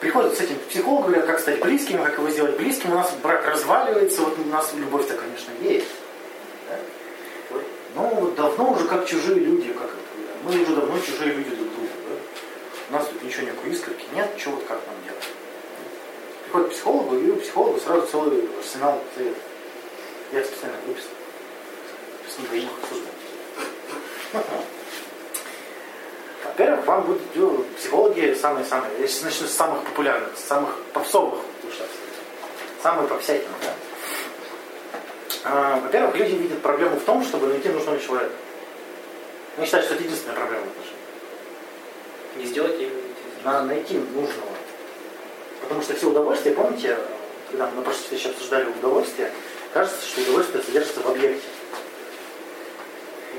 приходят с этим к говорят, как стать близким, как его сделать близким, у нас брак разваливается, вот у нас любовь-то, конечно, есть. Но вот давно уже как чужие люди, как мы уже давно чужие люди друг другу. Да? У нас тут ничего никакой искорки нет, что вот как нам делать. Приходит к психологу, и у психолога сразу целый арсенал советов. Я специально выписал. С ним. Во-первых, вам будут ну, психологи самые-самые, я сейчас начну с самых популярных, с самых попсовых самые попсятины, да? А, во-первых, люди видят проблему в том, чтобы найти нужного человека. Они считают, что это единственная проблема в отношениях. Не сделать им. Надо найти нужного. Потому что все удовольствия, помните, когда мы на прошлой встрече обсуждали удовольствие, кажется, что удовольствие содержится в объекте.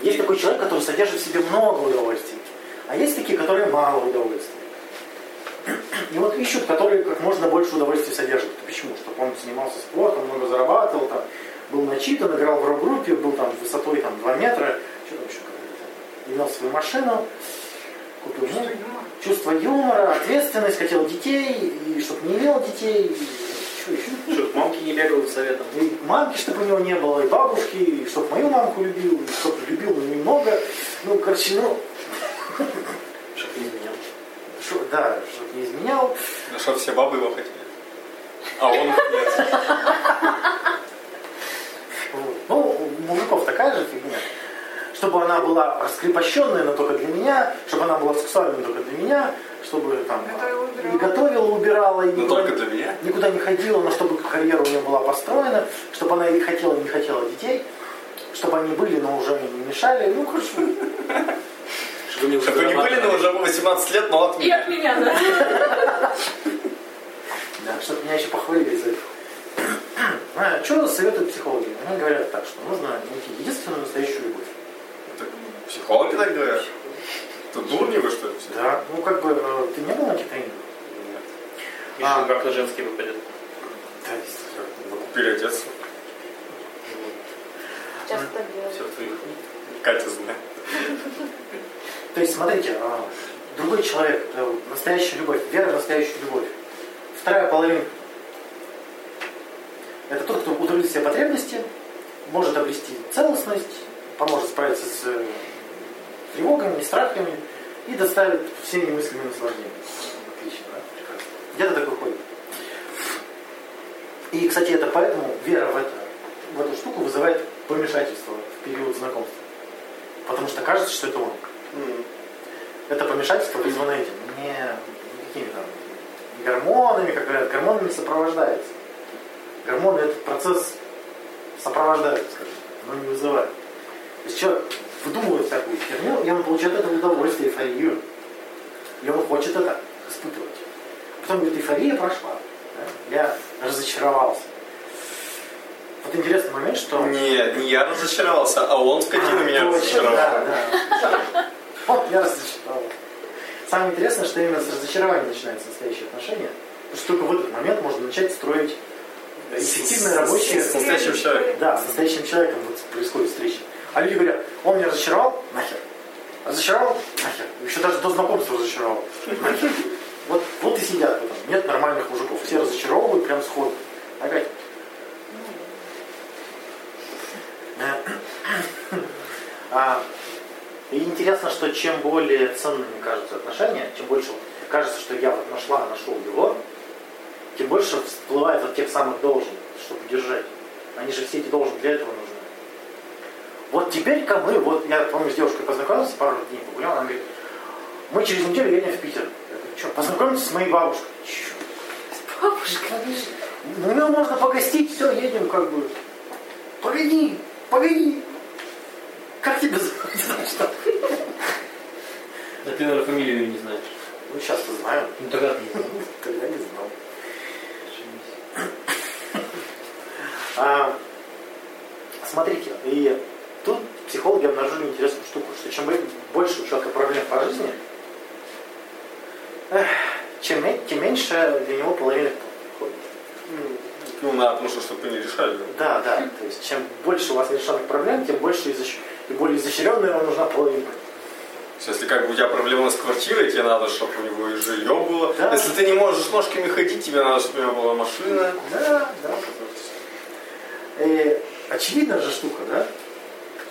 Есть такой человек, который содержит в себе много удовольствий. А есть такие, которые мало удовольствия. И вот ищут, которые как можно больше удовольствия содержат. Почему? Чтобы он занимался спортом, много зарабатывал, там, был начитан, играл в рок-группе, был там высотой там, 2 метра, что там еще имел свою машину, купил чувство, ну, юмора. чувство юмора, ответственность, хотел детей, и чтобы не имел детей, что еще? Чтобы мамки не бегал советом. И мамки, чтобы у него не было, и бабушки, и чтобы мою мамку любил, и чтобы любил, но немного. Ну, короче, ну, Чтоб не изменял. Шо, да, чтоб не изменял. Ну, чтобы все бабы его хотели. А он нет. Ну, у мужиков такая же фигня. Чтобы она была раскрепощенная, но только для меня, чтобы она была сексуальной, но только для меня, чтобы там и готовила, убирала, и никуда, только для меня? никуда не ходила, но чтобы карьера у нее была построена, чтобы она и хотела, и не хотела детей, чтобы они были, но уже не мешали. Ну, короче, чтобы не, Чтобы не были, но уже 18 лет, но от меня. И от меня, да. Да, чтобы меня еще похвалили за это. А, что советуют психологи? Они говорят так, что нужно найти единственную настоящую любовь. Так, психологи так говорят? Это дурни вы что ли? Да, ну как бы, э, ты не был на тренингах? Нет. Еще а, как-то женские выходят. Да, действительно. Вы купили одеться. Часто так делают. Все твоих. Катя знает. То есть, смотрите, а, другой человек, настоящая любовь, вера в настоящую любовь. Вторая половина. Это тот, кто удовлетворит все потребности, может обрести целостность, поможет справиться с э, тревогами, страхами и доставит все немыслимые наслаждения. Отлично, да? Где-то так выходит. И, кстати, это поэтому вера в, это, в эту штуку вызывает помешательство в период знакомства. Потому что кажется, что это он. Это помешательство вызвано этим, не какими там гормонами, как говорят, гормонами сопровождается. Гормоны этот процесс сопровождают, скажем, но не вызывают. То есть человек выдумывает такую херню, и он получает это удовольствие, эйфорию. И он хочет это испытывать. А потом говорит, эйфория прошла. Да? Я разочаровался. Вот интересный момент, что... Нет, не я разочаровался, а он, скотина, а, меня точно, разочаровал. Да, да. Вот я разочаровался. Самое интересное, что именно с разочарования начинаются настоящие отношения. Потому что только в этот момент можно начать строить эффективное рабочее... С настоящим человеком. Да, с настоящим человеком вот происходит встреча. А люди говорят, он меня разочаровал, нахер. Разочаровал, нахер. Еще даже до знакомства разочаровал. Нахер. Вот, вот и сидят потом. Нет нормальных мужиков. Все разочаровывают прям сходу. Опять. А, и интересно, что чем более ценными кажутся отношения, чем больше кажется, что я вот нашла, нашел его, тем больше всплывает от тех самых должен, чтобы держать. Они же все эти должны для этого нужны. Вот теперь-ка мы, вот я, помню, с девушкой познакомился, пару дней погулял, она говорит, мы через неделю едем в Питер. Я говорю, что, познакомиться с моей бабушкой? Че? С бабушкой? Ну, ну, можно погостить, все, едем как бы. Погоди, погоди. Как тебя ты, наверное, фамилию не знаешь. Ну, сейчас-то знаю. Ну, тогда ты не знал. Тогда не знал. Смотрите, и тут психологи обнаружили интересную штуку, что чем больше у человека проблем по жизни, чем, тем меньше для него половина ходит. Ну, надо просто, чтобы не решали. Да, да. То есть, чем больше у вас нерешенных проблем, тем больше изощ... и более изощренная вам нужна половина. Если как бы у тебя проблема с квартирой, тебе надо, чтобы у него и жилье было. Да. Если ты не можешь ножками ходить, тебе надо, чтобы у него была машина. Да, да. Э, очевидная же штука, да?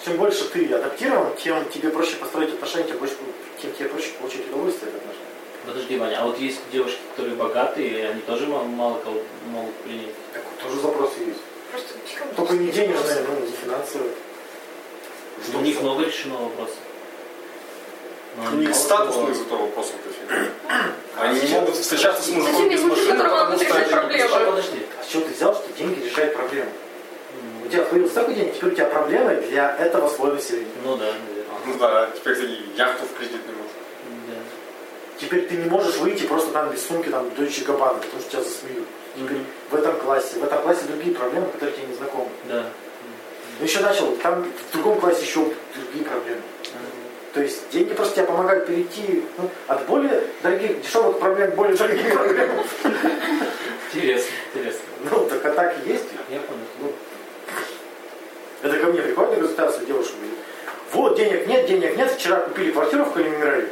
Чем больше ты адаптирован, тем тебе проще построить отношения, тем, больше, тем тебе проще получить удовольствие от отношений. Подожди, Ваня, а вот есть девушки, которые богатые, и они тоже мало, мало кого могут принять. Так вот, тоже запросы есть. Просто. Только не денежные, но и финансовые. У них много решено вопросов. Них мало статусный зато вопрос кофе. Они не могут встречаться с мужиком без машины, потому что они- проблемы? А, Подожди. А с чего ты взял, что деньги решают проблемы? У тебя появился такой день, теперь у тебя проблемы для этого слоя населения. Ну да, наверное. Ну да, теперь ты яхту в кредит не можешь. Да. Теперь ты не можешь выйти просто там без сумки, там, Дойче Габбана, потому что тебя засмеют. Теперь в этом классе. В этом классе другие проблемы, которые тебе не знакомы. Да. Ну еще начал, там в другом классе еще другие проблемы. То есть деньги просто тебе помогают перейти ну, от более дорогих, дешевых проблем к более дорогим проблемам. Интересно, интересно. Ну, так а так и есть. Я понял. Ну, Это ко мне приходит на консультацию девушка говорит, вот, денег нет, денег нет, вчера купили квартиру в Калининграде.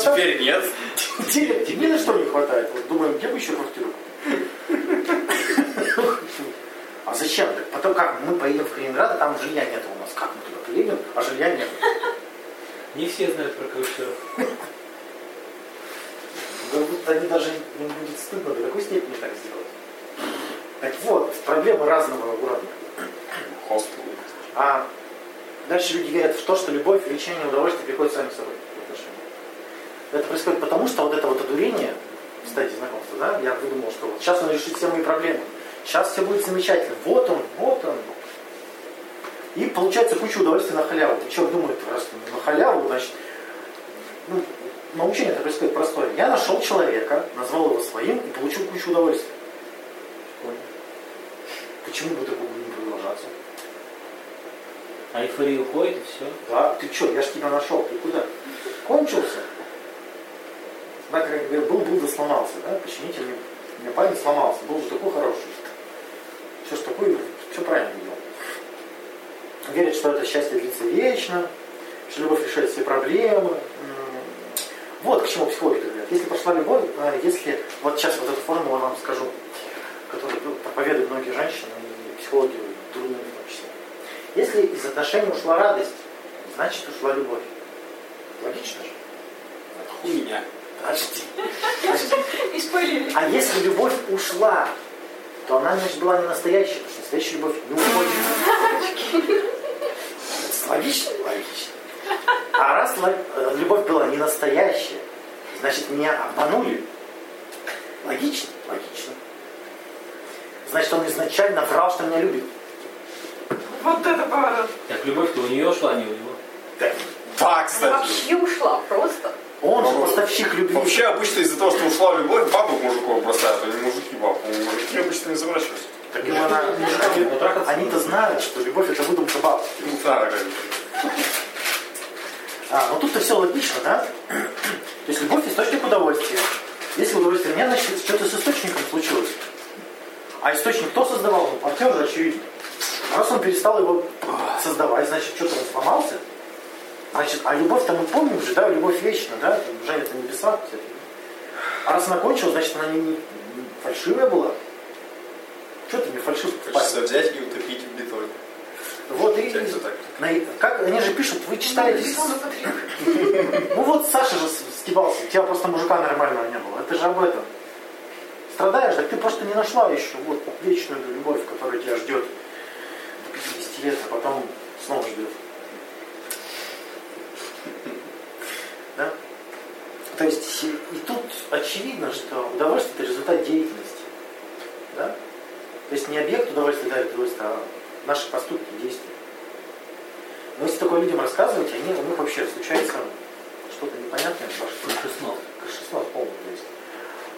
Теперь нет. Денег ни на что не хватает. Вот думаем, где бы еще квартиру? А зачем? Так Потом как? Мы поедем в Калининград, а там жилья нет у нас. Как мы туда приедем, а жилья нет? Не все знают про вот они даже не будет стыдно до какой степени так сделать. Так вот, проблемы разного уровня. Хостел. А дальше люди верят в то, что любовь, влечение, удовольствие приходят сами собой. Это происходит потому, что вот это вот одурение, кстати, знакомство, да, я выдумал, что вот сейчас он решит все мои проблемы. Сейчас все будет замечательно. Вот он, вот он. И получается куча удовольствия на халяву. И человек думает, раз на халяву, значит, ну, научение это происходит простое. Я нашел человека, назвал его своим и получил кучу удовольствия. Почему бы такого не продолжаться? А эйфория уходит и все. Да, ты что, я ж тебя нашел, ты куда? Кончился. Да, как был, был да сломался, да, почините мне. Меня парень сломался, был же такой хороший. Все ж такое, все правильно делал. Верит, что это счастье длится вечно, что любовь решает все проблемы. Вот к чему психологи говорят. Если пошла любовь, э, если вот сейчас вот эту формулу вам скажу, которую ну, проповедуют многие женщины и психологи дурные в том числе. Если из отношений ушла радость, значит ушла любовь. Логично же? Хуйня. Подожди. И спойлерили. А если любовь ушла, то она, значит, была не настоящая, потому что настоящая любовь не уходит. Логично? Логично. А раз э, любовь была не настоящая, значит, меня обманули. Логично? Логично. Значит, он изначально врал, что меня любит. Вот это поворот. Так любовь-то у нее ушла, а не у него. Так, Да, Она кстати. вообще ушла просто. Он же поставщик любви. Вообще обычно из-за того, что ушла любовь, бабы мужиков бросают, а не мужики баб. Мужики обычно не заморачиваются. Так им она- Они-то знают, что любовь это выдумка баб. Ну, да, да. А, ну тут-то все логично, да? То есть любовь источник удовольствия. Если удовольствия нет, значит что-то с источником случилось. А источник кто создавал? Ну, партнер же очевидно. Раз он перестал его создавать, значит что-то он сломался. Значит, а любовь-то мы помним же, да, любовь вечна, да, женят на кстати. А раз она кончилась, значит она не, не- не фальшивая была. Что ты мне фальшивку Хочется взять и утопить в бетоне. Вот и, Как-то так. на- как они же пишут, вы читаете ну вот Саша же скибался, у тебя просто мужика нормального не было. Это же об этом. Страдаешь, так ты просто не нашла еще вот вечную любовь, которая тебя ждет до 50 лет, а потом снова ждет. Да? То есть и тут очевидно, что удовольствие это результат деятельности. Да? То есть не объект удовольствия дарит удовольствие, а наши поступки, действия. Но если такое людям рассказывать, они, у них вообще случается что-то непонятное. Крышеснов. Крышеснов полный. То есть.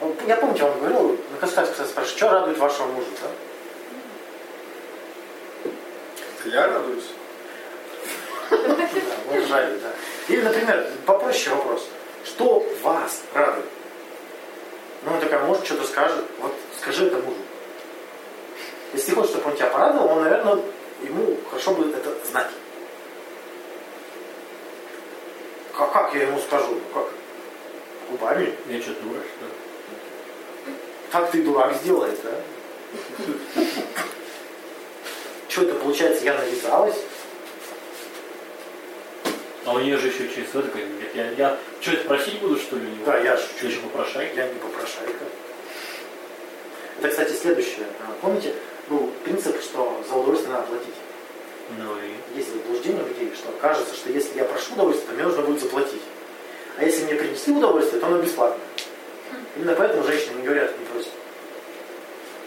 Ну, Я помню, я вам говорил, на консультации, кстати, спрашиваю, что радует вашего мужа, да? Я радуюсь. Да, вы ржали, да. Или, например, попроще вопрос. Что вас радует? Ну, он такая, может, что-то скажет. Вот скажи это мужу. Если хочешь, чтобы он тебя порадовал, он, наверное, ему хорошо бы это знать. я ему скажу? Ну как? Губами? Я что, дура, что ли? Так ты дурак сделает, да? Что это получается, я навязалась? А у нее же еще через это говорит, я, я что, это просить буду, что ли? Да, я Ты шучу. еще попрошай? Я не попрошайка. Это, кстати, следующее. А, Помните, был принцип, что за удовольствие надо платить. Ну и... Есть заблуждение у людей, что кажется, что если я прошу удовольствие, то мне нужно будет заплатить. А если мне принесли удовольствие, то оно бесплатно. Именно поэтому женщины не говорят, не просят.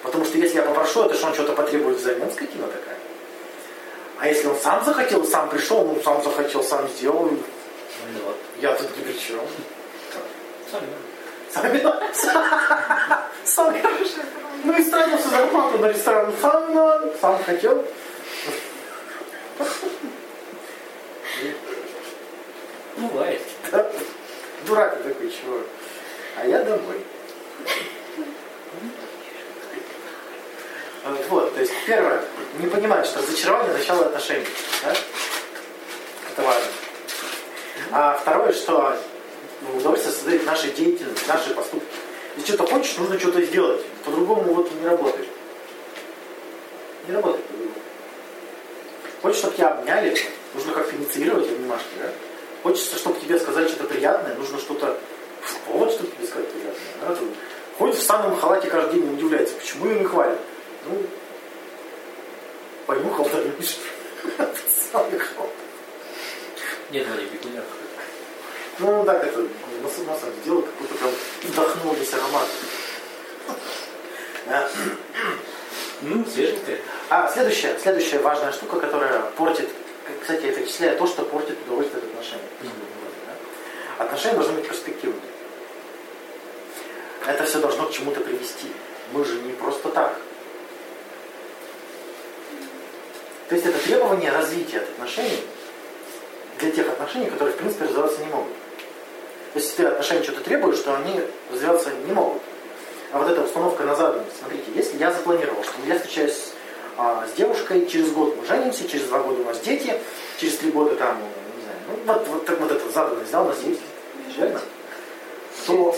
Потому что если я попрошу, это что он что-то потребует взамен, скотина такая. А если он сам захотел, сам пришел, ну сам захотел, сам сделал, и Виноват. я тут ни при чем. Сам. Сам Ну и ставил всю зарплату на ресторан сам, но сам хотел. Бывает. Да. Дурак такой, чего? А я домой. Вот, то есть первое, не понимать, что разочарование начало отношений. Да? Это важно. А второе, что удовольствие создает нашей деятельность, наши поступки. Если что-то хочешь, нужно что-то сделать. По-другому вот не работает. Не работает по-другому. Хочешь, чтобы тебя обняли, нужно как-то инициировать обнимашки, да? Хочется, чтобы тебе сказали что-то приятное, нужно что-то повод, чтобы тебе сказать приятное. Да? Ходит в самом халате каждый день и удивляется, почему ее не хвалят. Ну, понюхал, да, видишь. Самый халат. Нет, Ваня, бегуня. Ну, так это, носом носом сделал, как будто прям вдохнул весь аромат. Ну, свеженькая. А следующая, следующая важная штука, которая портит, кстати, я перечисляю то, что портит удовольствие от отношений. Отношения должны быть перспективными. Это все должно к чему-то привести. Мы же не просто так. То есть это требование развития от отношений для тех отношений, которые в принципе развиваться не могут. То есть если ты от отношений что-то требуешь, то они развиваться не могут. А вот эта установка на заданность, смотрите, если я запланировал, что я встречаюсь а, с девушкой, через год мы женимся, через два года у нас дети, через три года там, не знаю, ну вот, вот, так вот эта заданность, да, у нас есть, верно? То.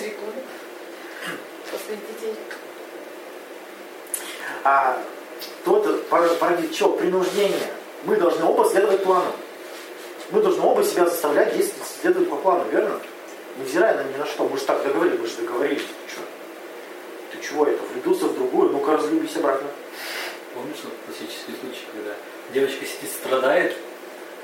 После детей. а, то это пор- породит что? Принуждение. Мы должны оба следовать плану. Мы должны оба себя заставлять действовать, следовать по плану, верно? Невзирая на ни на что. Мы же так договорились, мы же договорились. Ты что? Ты чего это? Влюбился в другую? Ну-ка разлюбись обратно. Помнишь вот классический случай, когда девочка сидит, страдает,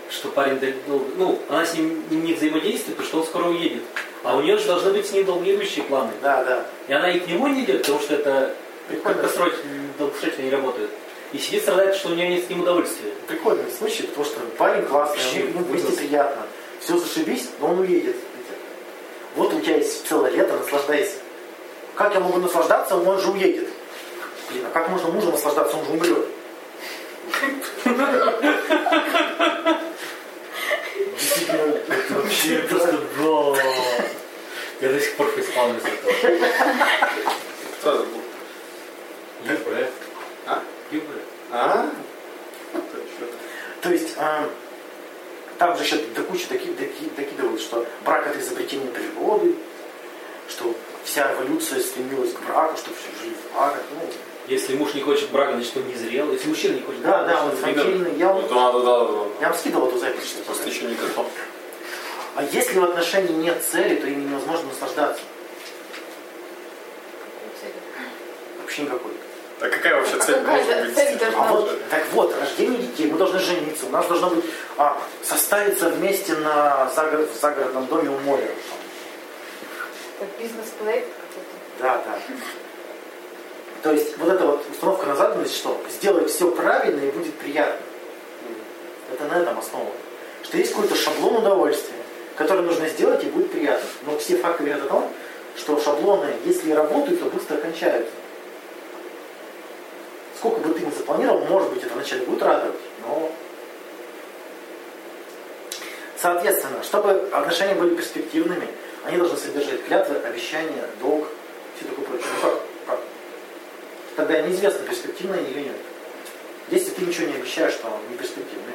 что парень долго... Ну, она с ним не взаимодействует, потому что он скоро уедет. А у нее же должны быть с ним долгоидущие планы. Да, да. И она и к нему не идет, потому что это Прикольно. краткосрочно, долгосрочно не работает. И сидит, страдает, что у нее нет с ним удовольствия. Прикольный случай, потому что парень классный, Вообще ему вместе ужас. приятно. Все зашибись, но он уедет. Вот у тебя есть целое лето, наслаждайся. Как я могу наслаждаться, он же уедет. Блин, а как можно мужу наслаждаться, он же умрет. Действительно, вообще просто... Да. Я до сих пор исполнюсь этого. Кто это был? ЮБ. А? А? То есть, а, там же еще до кучи доки- доки- докидывают, что брак это изобретение природы, что вся эволюция стремилась к браку, чтобы все жили в парах. Ну, Если муж не хочет брака, значит он не зрел. Если мужчина не хочет да, брака, да, вот он инфантильный. Я, Ну, вот- Да, да, да, да. я вам скидывал эту запись. что Просто еще не готов. А если в отношении нет цели, то ими невозможно наслаждаться. Вообще никакой. Так какая вообще А цель может же быть? А вот, так вот, рождение детей, мы должны жениться, у нас должно быть а, составиться вместе на загород, в загородном доме у моря. Как бизнес-проект какой-то. Да, да. То есть вот эта вот установка на заданность, что сделай все правильно и будет приятно. Это на этом основано. Что есть какой-то шаблон удовольствия, который нужно сделать и будет приятно. Но все факты говорят о том, что шаблоны, если работают, то быстро кончаются. Сколько бы ты ни запланировал, может быть, это вначале будет радовать, но... Соответственно, чтобы отношения были перспективными, они должны содержать клятвы, обещания, долг, все такое прочее. Ну как? как? Тогда неизвестно, перспективно или нет. Если ты ничего не обещаешь, то не перспективно.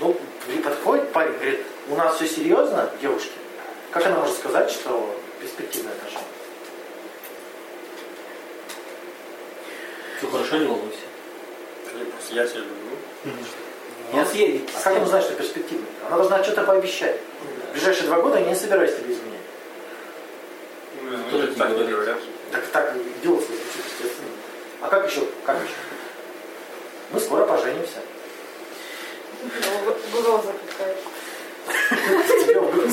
Ну, подходит парень, говорит, у нас все серьезно, девушки. Как она может сказать, что перспективные отношения? Все хорошо, не волнуйся. Просто я тебя люблю. Я съедет. А как она знает, что перспективные? Она должна что-то пообещать. В ближайшие два года я не собираюсь тебе изменять. Ну, Тоже так не говорят. Так так звучит, естественно. А как еще? Как еще? Мы скоро поженимся. Тебя в грудь.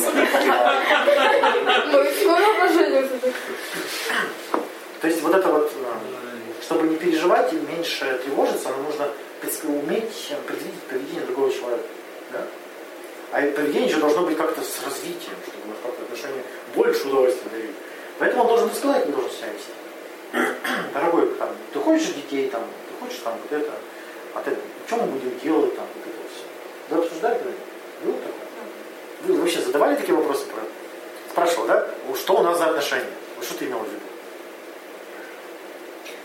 Мы скоро поженимся. То есть вот это вот, э, чтобы не переживать и меньше тревожиться, нам нужно уметь предвидеть поведение другого человека. Да? А и поведение еще должно быть как-то с развитием, чтобы мы как-то отношения больше удовольствия дарили. Поэтому он должен сказать, как должен себя вести. Дорогой, там, ты хочешь детей, там, ты хочешь там вот это, а ты, что мы будем делать, там, вот это все. Вы обсуждали Было такое? Вы вообще задавали такие вопросы? Про... Спрашивал, да? Что у нас за отношения? Что ты имел в виду?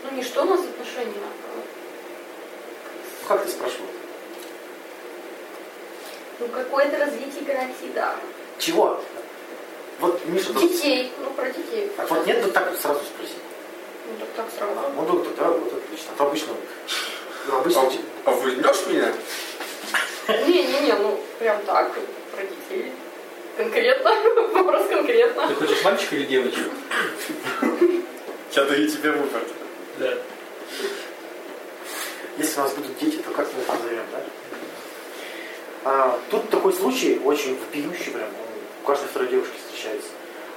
Ну не что у нас отношения, а Ну, как ты спрашивал? ну какое-то развитие гарантии, да. Чего? Вот, Миша, тут- Детей, ну про детей. так вот нет, вот так вот сразу спросить. Ну так, так А, сразу. ну, доктор, да, вот отлично. А то обычно, ну, обычно, А, а выгнешь меня? Не-не-не, ну прям так, про детей. Конкретно, вопрос конкретно. Ты хочешь мальчика или девочку? Я даю тебе выбор. Если у нас будут дети, то как мы их назовем, да? А, тут такой случай очень вопиющий прям, у каждой второй девушки встречается.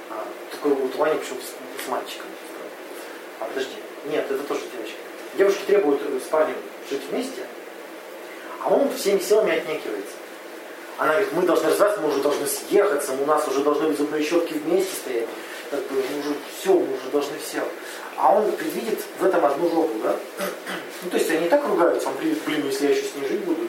А, такой вот Ваня почему с, с мальчиком. А подожди, нет, это тоже девочка. Девушки требуют с парнем жить вместе, а он всеми силами отнекивается. Она говорит, мы должны развиваться, мы уже должны съехаться, у нас уже должны быть зубные щетки вместе стоять. Как бы, мы уже все, мы уже должны все. А он предвидит в этом одну жопу, да? Ну, то есть они и так ругаются, он предвидит, блин, если я еще с ней жить буду, ну,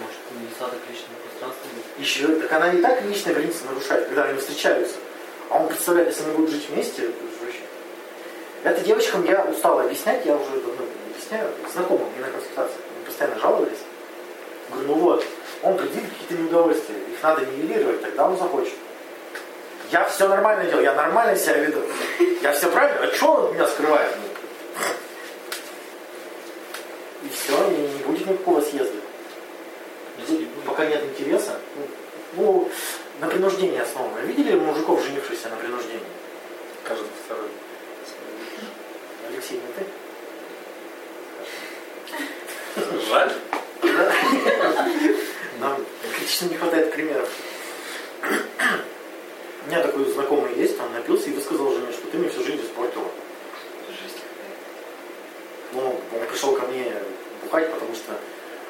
Может, недостаток личного пространства будет? еще, так она и так личные границы нарушает, когда они встречаются. А он представляет, если они будут жить вместе, это вообще. Это девочкам я устал объяснять, я уже давно объясняю, знакомым, не на консультациях, они постоянно жаловались. Говорю, ну вот, он предвидит какие-то неудовольствия, их надо нивелировать, тогда он захочет. Я все нормально делаю, я нормально себя веду. Я все правильно, а что он от меня скрывает? Ну, И все, и не будет никакого съезда. Будет. Пока нет интереса. Ну, ну, на принуждении основано. Видели мужиков, женившихся на принуждении? Каждый второй. Алексей, не ты? Жаль. Да? Нам критично не хватает примеров. У меня такой знакомый есть, он напился и высказал жене, что ты мне всю жизнь испортила. Ну, он пришел ко мне бухать, потому что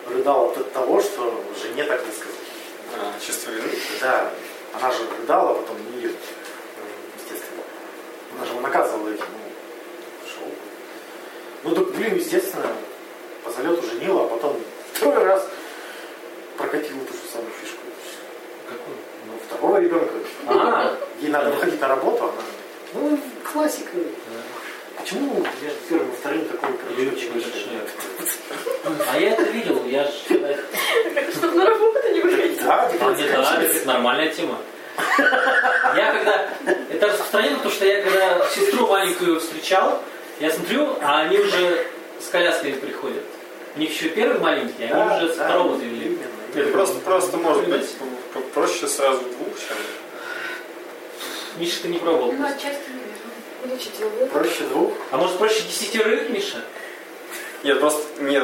рыдал от того, что жене так высказал. А, чувство вины? Да, она же рыдала, а потом не ее, естественно. Она же его наказывала этим. Ну, шел. Ну, так, блин, естественно, по залету женила, а потом второй раз прокатила ту же самую фишку. Какой? Ну, второго ребенка. А, Ей надо выходить на работу, она... Ну, классика. Почему между первым и вторым такой большой. а я это видел, я же... Чтобы на работу не выходить. Да, А да, это нормальная тема. Я когда... Это распространено, потому что я когда сестру маленькую встречал, я смотрю, а они уже с колясками приходят. У них еще первый маленький, а они Да, уже с да, второго завели. просто, просто может быть проще сразу двух, чем... Миша, ты не пробовал. Ну, отчасти, наверное. Его. Проще двух. А может проще десятерых, Миша? Нет, просто не,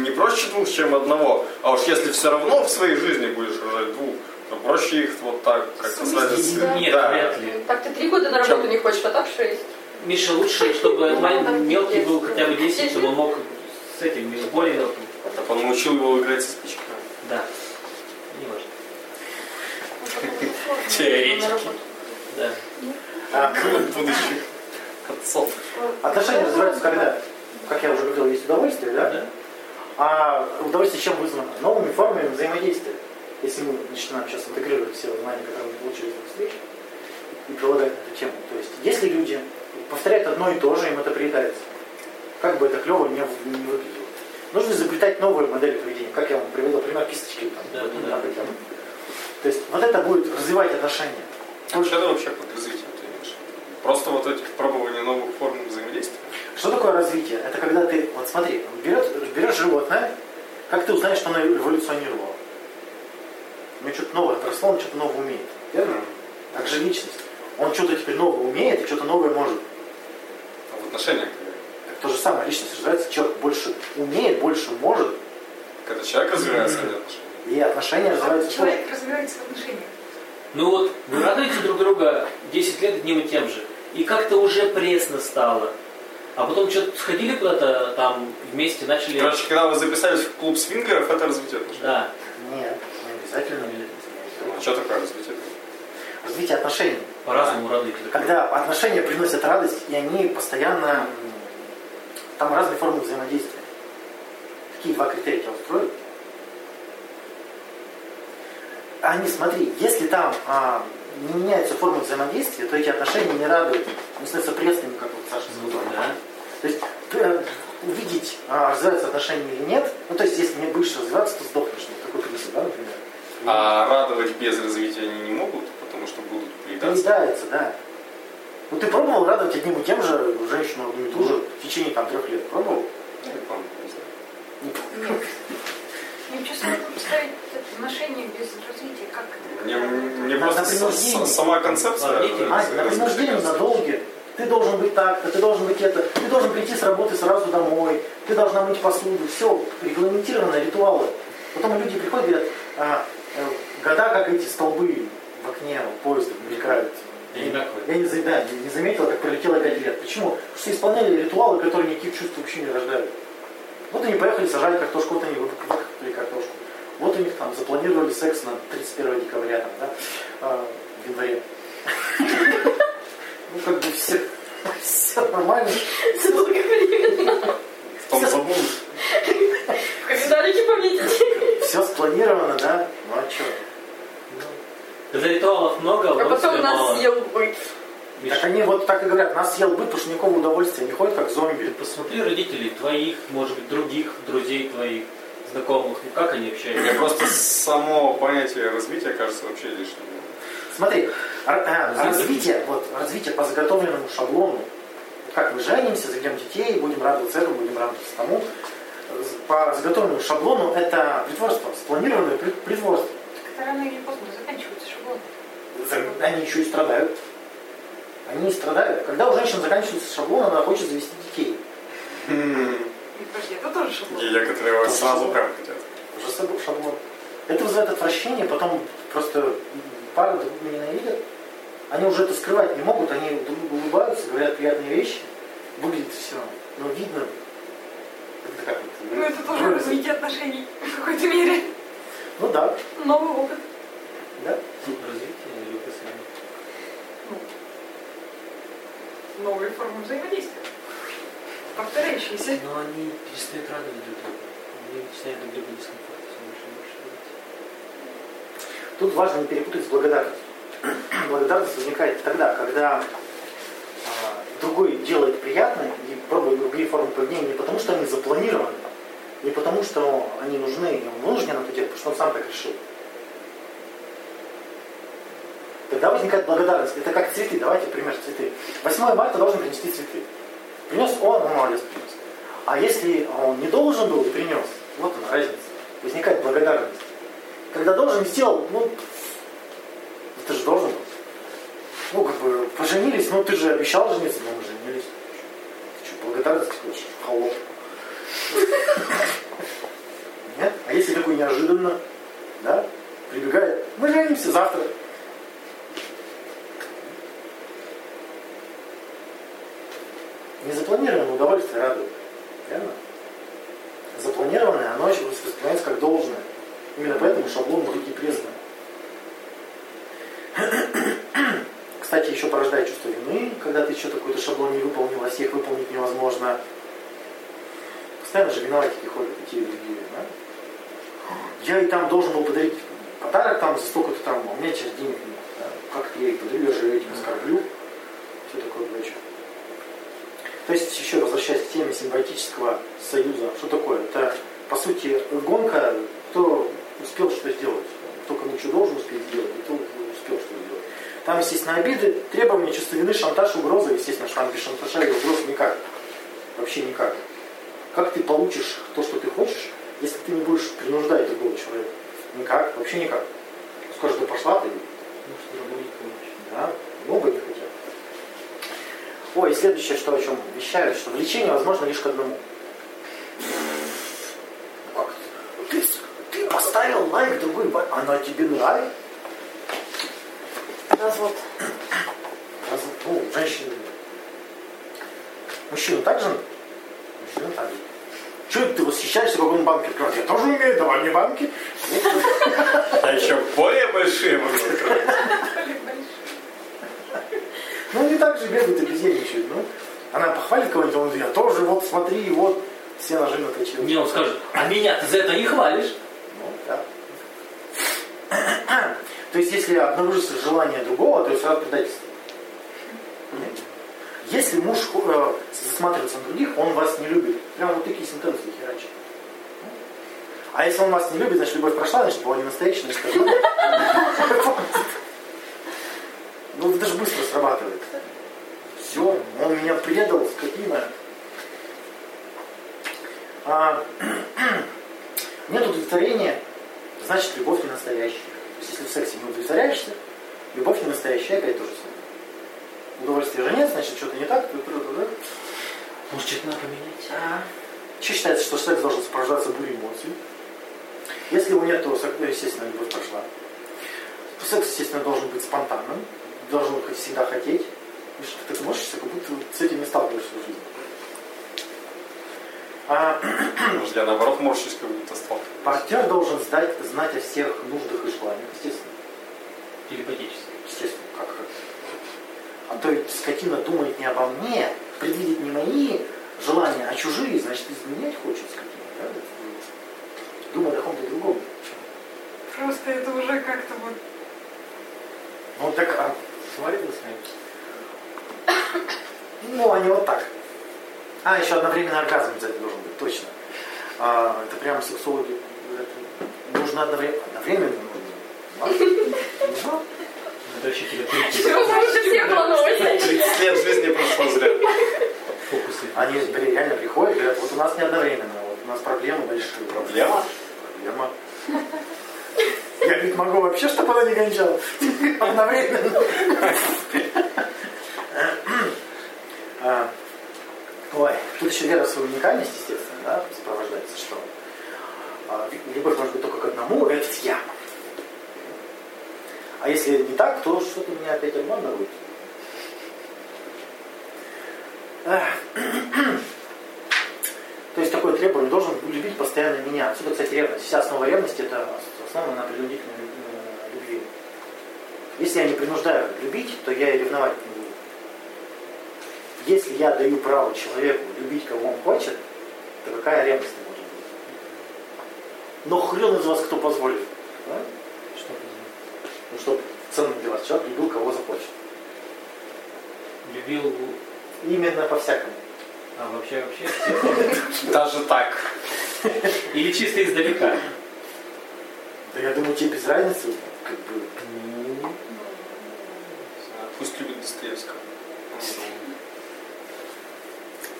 не проще двух, чем одного. А уж если все равно в своей жизни будешь рожать двух, то проще их вот так как-то да. Нет, Да. вряд ли. Так ты три года на работу Чем? не хочешь, а так шесть. Миша, лучше, чтобы Ну, мелкий был хотя бы 10, чтобы он мог с этим, более мелким. Так он научил его играть со спичками. Да. Не важно. Теоретики. Да. А, Будущих отцов. Отношения развиваются когда? Как я уже говорил, есть удовольствие, да? Да? А удовольствие чем вызвано? Новыми формами взаимодействия. Если мы начинаем сейчас интегрировать все знания, которые мы получили из этих встреч, и прилагать на эту тему. То есть, если люди повторяют одно и то же, им это приедается. Как бы это клево не, не выглядело. нужно изобретать новые модели поведения. Как я вам приводил пример кисточки. Там, Да, да, да. То есть вот это будет развивать отношения. Ну, что это вообще под развитием ты имеешь? Просто вот эти пробования новых форм взаимодействия? Что такое развитие? Это когда ты, вот смотри, берешь, берешь животное, как ты узнаешь, что оно эволюционировало? У него что-то новое отросло, он что-то новое умеет. Верно? Так же личность. Он что-то теперь новое умеет и что-то новое может. А в отношениях Так то же самое, личность развивается, человек больше умеет, больше может, Когда человек развивается, отношения. и отношения развиваются тоже. Человек развивается в отношениях. Ну вот, вы радуете друг друга 10 лет одним и тем же. И как-то уже пресно стало. А потом что-то сходили куда-то там вместе, начали... Короче, когда вы записались в клуб свингеров, это развитие отношений. Да. Нет, не обязательно. А что такое развитие? Развитие отношений. По-разному радуете друг друга. Когда отношения приносят радость, и они постоянно... Там разные формы взаимодействия. Какие два критерия тебя устроят? Они, смотри, если там а, не меняются формы взаимодействия, то эти отношения не радуют. Они становятся пресными, как вот Саша Ну, сказал. да. То есть э, увидеть, а, развиваются отношения или нет, ну то есть если не будешь развиваться, то сдохнешь. Вот такой принцип, да, например? А радовать без развития они не могут, потому что будут приедаться. Приедается, да. Ну ты пробовал радовать одним и тем же женщину одну и ту же в течение там трех лет? Пробовал? Я не помню, не знаю. Нет. Отношения без развития. Как это? Мне, мне просто с- сама концепция... А, э, на принуждение, на долге. Ты должен быть так-то, ты должен быть это, ты должен прийти с работы сразу домой, ты должна мыть посуду, все регламентировано, ритуалы. Потом люди приходят и говорят, а, э, года как эти столбы в окне поезда мелькают. Я не да, не- заметила, как пролетело 5 лет. Почему? Потому что исполняли ритуалы, которые никаких чувств вообще не рождают. Вот они поехали сажать картошку, вот они выкопали картошку. Вот у них там запланировали секс на 31 декабря, там, да, а, в январе. Ну, как бы все, все нормально. Заблаговременно. В том забудут. В календарике пометить. Все спланировано, да? Ну а что? Ритуалов много, А потом удовольствия нас мало. съел бык. Миша, Так они вот так и говорят, нас съел быт, потому что никакого удовольствия не ходит, как зомби. Посмотри родителей твоих, может быть, других друзей твоих, знакомых. Ну как они общаются? Мне просто само понятие развития кажется вообще лишним. Смотри, э, Развитие. развитие, вот, развитие по заготовленному шаблону. Как мы женимся, заведем детей, будем радоваться этому, будем радоваться тому. По заготовленному шаблону это притворство, спланированное при- притворство. Это рано или поздно заканчивается шаблон. Они еще и страдают. Они страдают. Когда у женщин заканчивается шаблон, она хочет завести детей. И подожди, это тоже шаблон. И некоторые вот сразу прям хотят. Уже шаблон. Это вызывает отвращение, потом просто пары друг друга ненавидят. Они уже это скрывать не могут, они друг другу улыбаются, говорят приятные вещи. Выглядит все, но видно. Это как вот, Ну это тоже вроде- развитие отношений в какой-то мере. Ну да, Новый опыт. да. Развитие или? Ну, новые формы взаимодействия. Повторяющиеся. Но они перестают радовать друг друга. Они начинают друг друга дискомфорт все больше и больше делать. Тут важно не перепутать с благодарностью. Благодарность возникает тогда, когда а, другой делает приятное и пробует другие формы поведения не потому, что они запланированы, не потому, что они нужны, и он вынужден это делать, потому что он сам так решил. Тогда возникает благодарность. Это как цветы. Давайте пример цветы. 8 марта должен принести цветы. Принес он, он молодец принес. А если он не должен был принес, вот она разница. Возникает благодарность. Когда должен сделал, ну, ты же должен был. Ну, как бы, поженились, ну, ты же обещал жениться, но мы женились. Ты что, благодарность хочешь? Холоп. Нет? А если такой неожиданно, да, прибегает, мы женимся завтра. Незапланированное удовольствие радует. Верно? Запланированное, оно еще воспринимается как должное. Именно поэтому шаблон многие признаны. Кстати, еще порождает чувство вины, когда ты что-то какой-то шаблон не выполнил, а всех выполнить невозможно. Постоянно же виноватики ходят такие другие, да? Я и там должен был подарить подарок там за столько-то там, а у меня сейчас денег нет. Да? Как я ей подарю, я же этим оскорблю. Все такое прочее. То есть, еще возвращаясь к теме симбиотического союза, что такое? Это, по сути, гонка, кто успел что сделать. Кто кому что должен успеть сделать, и кто успел что сделать. Там, естественно, обиды, требования, чувство вины, шантаж, угрозы. Естественно, что там без шантажа и угроз никак. Вообще никак. Как ты получишь то, что ты хочешь, если ты не будешь принуждать другого человека? Никак, вообще никак. Скажешь, да пошла ты. Ну, что не. Да, много не хотят. Ой, следующее, что о чем вещают, что влечение возможно лишь к одному. Как? Ты, ты поставил лайк другой, она тебе нравится? Развод. Раз- Ну, женщины. Мужчина так же? Мужчина так же. Чего ты восхищаешься, как он банки открывает? Я тоже умею, давай мне банки. А еще более большие могу открыть. Ну, не так же бегают и бездельничают. Ну, она похвалит кого-нибудь, он говорит, я тоже, вот смотри, вот, все ножи наточил. Не, он скажет, а меня ты за это не хвалишь. Ну, да. То есть, если обнаружится желание другого, то есть сразу предательство. Нет. Если муж э, засматривается на других, он вас не любит. Прям вот такие сентенции херачат. А если он вас не любит, значит любовь прошла, значит была не настоящая, значит. Ну это же быстро срабатывает. Все, он меня предал, скотина. А, нет удовлетворения, значит любовь не настоящая. То есть если в сексе не удовлетворяешься, любовь не настоящая, опять то же самое. Удовольствия же нет, значит что-то не так. Может, что-то надо поменять? Еще считается, что секс должен сопровождаться бурей эмоций. Если его нет, то, сек- естественно, любовь прошла. Секс, естественно, должен быть спонтанным, должен всегда хотеть. Ты морщишься, как будто с этим не сталкиваешься в жизни. А, Может, я наоборот морщусь, как будто сталкиваюсь. партнер должен знать, знать о всех нуждах и желаниях, естественно. Телепатически. Естественно, как, как. А то ведь скотина думает не обо мне, предвидит не мои желания, а чужие, значит, изменять хочет скотина. Да? Думает о ком-то другом. Просто это уже как-то вот... Ну так, а, Смотри, вы с ним. Ну они вот так. А, еще одновременный оргазм обязательно должен быть, точно. А, это прям сексологи говорят, нужно одновременно. Одновременно нужно. Нужно? Это вообще планировать 30 лет жизни прошло зря. Фокусы. Они реально приходят и говорят, вот у нас не одновременно, вот у нас проблемы большие. Проблема? Проблема. Я ведь могу вообще, чтобы она не кончала. Одновременно. А, Ой, тут еще вера в свою уникальность, естественно, да, сопровождается, что а, любовь может быть только к одному, это я. А если не так, то что-то меня опять обманывают. То есть такое требование должен любить постоянно меня. Отсюда, кстати, ревность. Вся основа ревности это основа на принудительной э, любви. Если я не принуждаю любить, то я и ревновать не. Если я даю право человеку любить, кого он хочет, то какая ревность может быть? Но хрен из вас кто позволит. да? Что за- Ну, чтобы ценный для вас человек любил, кого захочет. Любил... Именно по-всякому. А вообще, вообще? Даже так. Или чисто издалека? Да я думаю, тебе без разницы, как бы, Ну, Пусть любит Достоевского.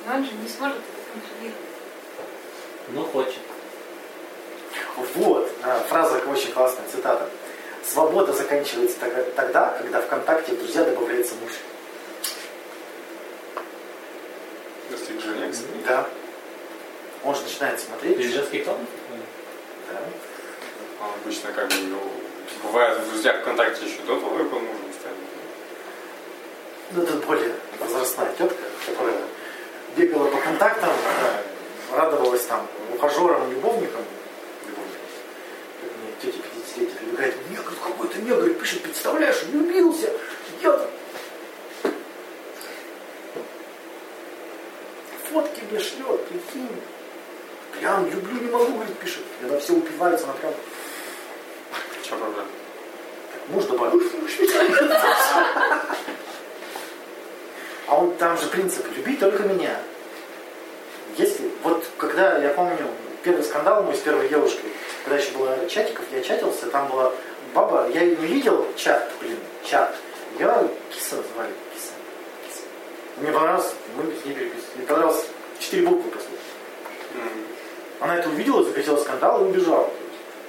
Но он же не сможет это контролировать. ну хочет. Вот, а, фраза очень классная, цитата. Свобода заканчивается тогда, когда ВКонтакте в друзья добавляется муж. К жене, кстати. Да. Он же начинает смотреть. Женский клуб? Да. Он обычно как бы, ну, бывает в друзьях ВКонтакте еще до того, как он мужем станет. Ну, это более возрастная тетка, которая бегала по контактам, да, радовалась там ухажерам, любовникам. Любовникам. Как мне тетя 50 прибегает, мне какой-то негр пишет, представляешь, влюбился. Я фотки мне шлет, прикинь. Прям люблю, не могу, говорит, пишет. Когда все упиваются, она прям Что проблема? Муж добавил. А он там же принцип «люби только меня». Если, вот когда, я помню, первый скандал мой с первой девушкой, когда еще было чатиков, я чатился, там была баба, я ее не видел, чат, блин, чат. Я киса звали, киса. киса. Мне понравилось, мы с ней переписывались. Мне понравилось четыре буквы просто. Она это увидела, захотела скандал и убежала.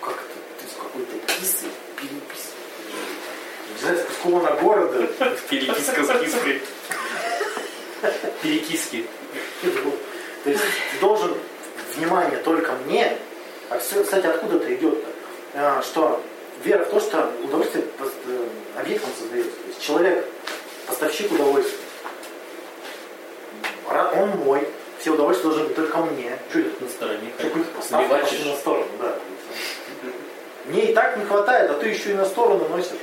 Как это? Ты с какой-то кисой переписываешь? Не знаю, с какого она города. Переписка с киской. Перекиски. То есть должен внимание только мне. А все, кстати, откуда это идет-то? А, Что вера в то, что удовольствие э, объектом создается. То есть человек, поставщик удовольствия. Он мой. Все удовольствия должны быть только мне. Что это? На стороне. Наливачишь. пошли на сторону, да. Мне и так не хватает, а ты еще и на сторону носишь.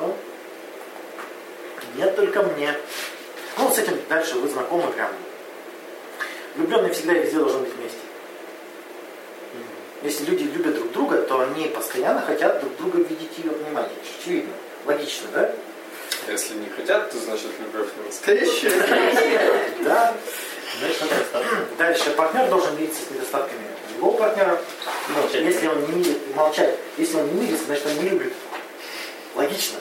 Ну, нет, только мне. Ну, с этим дальше вы знакомы прям. Влюбленные всегда и везде должны быть вместе. Если люди любят друг друга, то они постоянно хотят друг друга видеть. Это же очевидно. Логично, да? Если не хотят, то значит любовь не настоящая. Да. Дальше. Партнер должен мириться с недостатками другого партнера. Молчать. Если он не мирит, молчать. Если он не мирится, значит он не любит. Логично.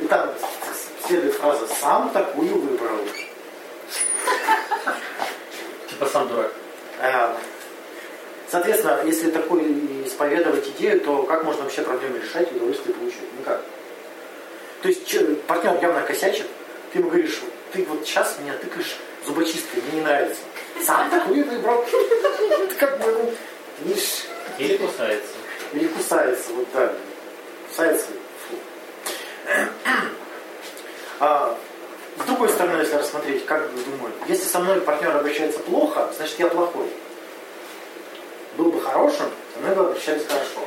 И там следует фраза «сам такую выбрал». Типа сам дурак. Э, Соответственно, если такой исповедовать идею, то как можно вообще проблемы решать и удовольствие получать? Никак. То есть партнер явно косячит, ты ему говоришь, ты вот сейчас меня тыкаешь зубочисткой, мне не нравится. Сам такую выбрал. Ты как бы, ну, видишь, Или кусается. или кусается, вот да. Кусается. фу. А, с другой стороны, если рассмотреть, как вы думаете, если со мной партнер обращается плохо, значит я плохой. Был бы хорошим, со мной бы обращались хорошо.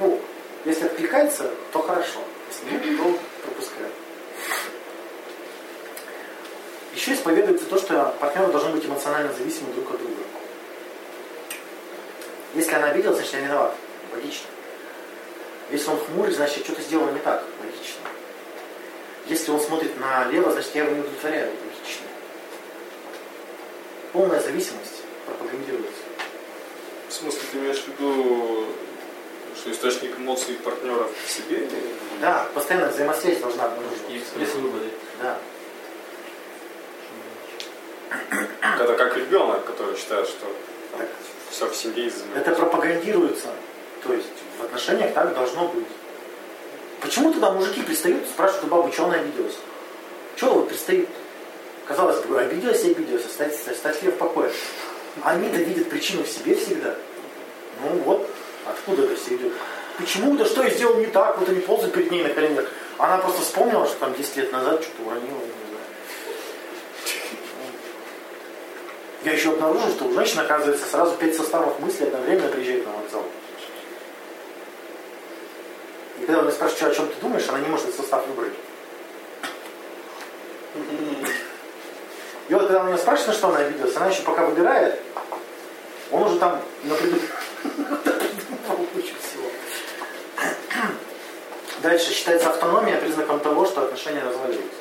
Ну, если откликается, то хорошо. Если нет, то пропускаю. Еще исповедуется то, что партнеры должны быть эмоционально зависимы друг от друга. Если она обиделась, значит я виноват. Логично. Если он хмурый, значит я что-то сделал не так. Логично. Если он смотрит налево, значит я его не удовлетворяю. Логично. Полная зависимость пропагандируется. В смысле, ты имеешь в виду, что источник эмоций партнеров в себе? Да, постоянно взаимосвязь должна И обнаруживаться. экспресс-выводы. Да. Это как ребенок, который считает, что Так, все в семье из-за. Это пропагандируется. То есть в отношениях так должно быть. Почему тогда мужики пристают, спрашивают у бабы, что она обиделась? Чего вот пристают? Казалось бы, обиделась и обиделась, оставьте, оставьте ее в покое. Они-то видят причину в себе всегда. Ну вот, откуда это все идет? Почему-то, что я сделал не так, вот они ползают перед ней на коленях. Она просто вспомнила, что там 10 лет назад что-то уронила, не знаю. Я еще обнаружил, что у женщин, оказывается, сразу пять составов мыслей одновременно приезжает на вокзал. И когда спрашивает, «Чё, о чем ты думаешь, она не может этот состав выбрать. И вот когда он меня спрашивает, на что она обиделась, она еще пока выбирает, он уже там кучу всего. Дальше считается автономия признаком того, что отношения разваливаются.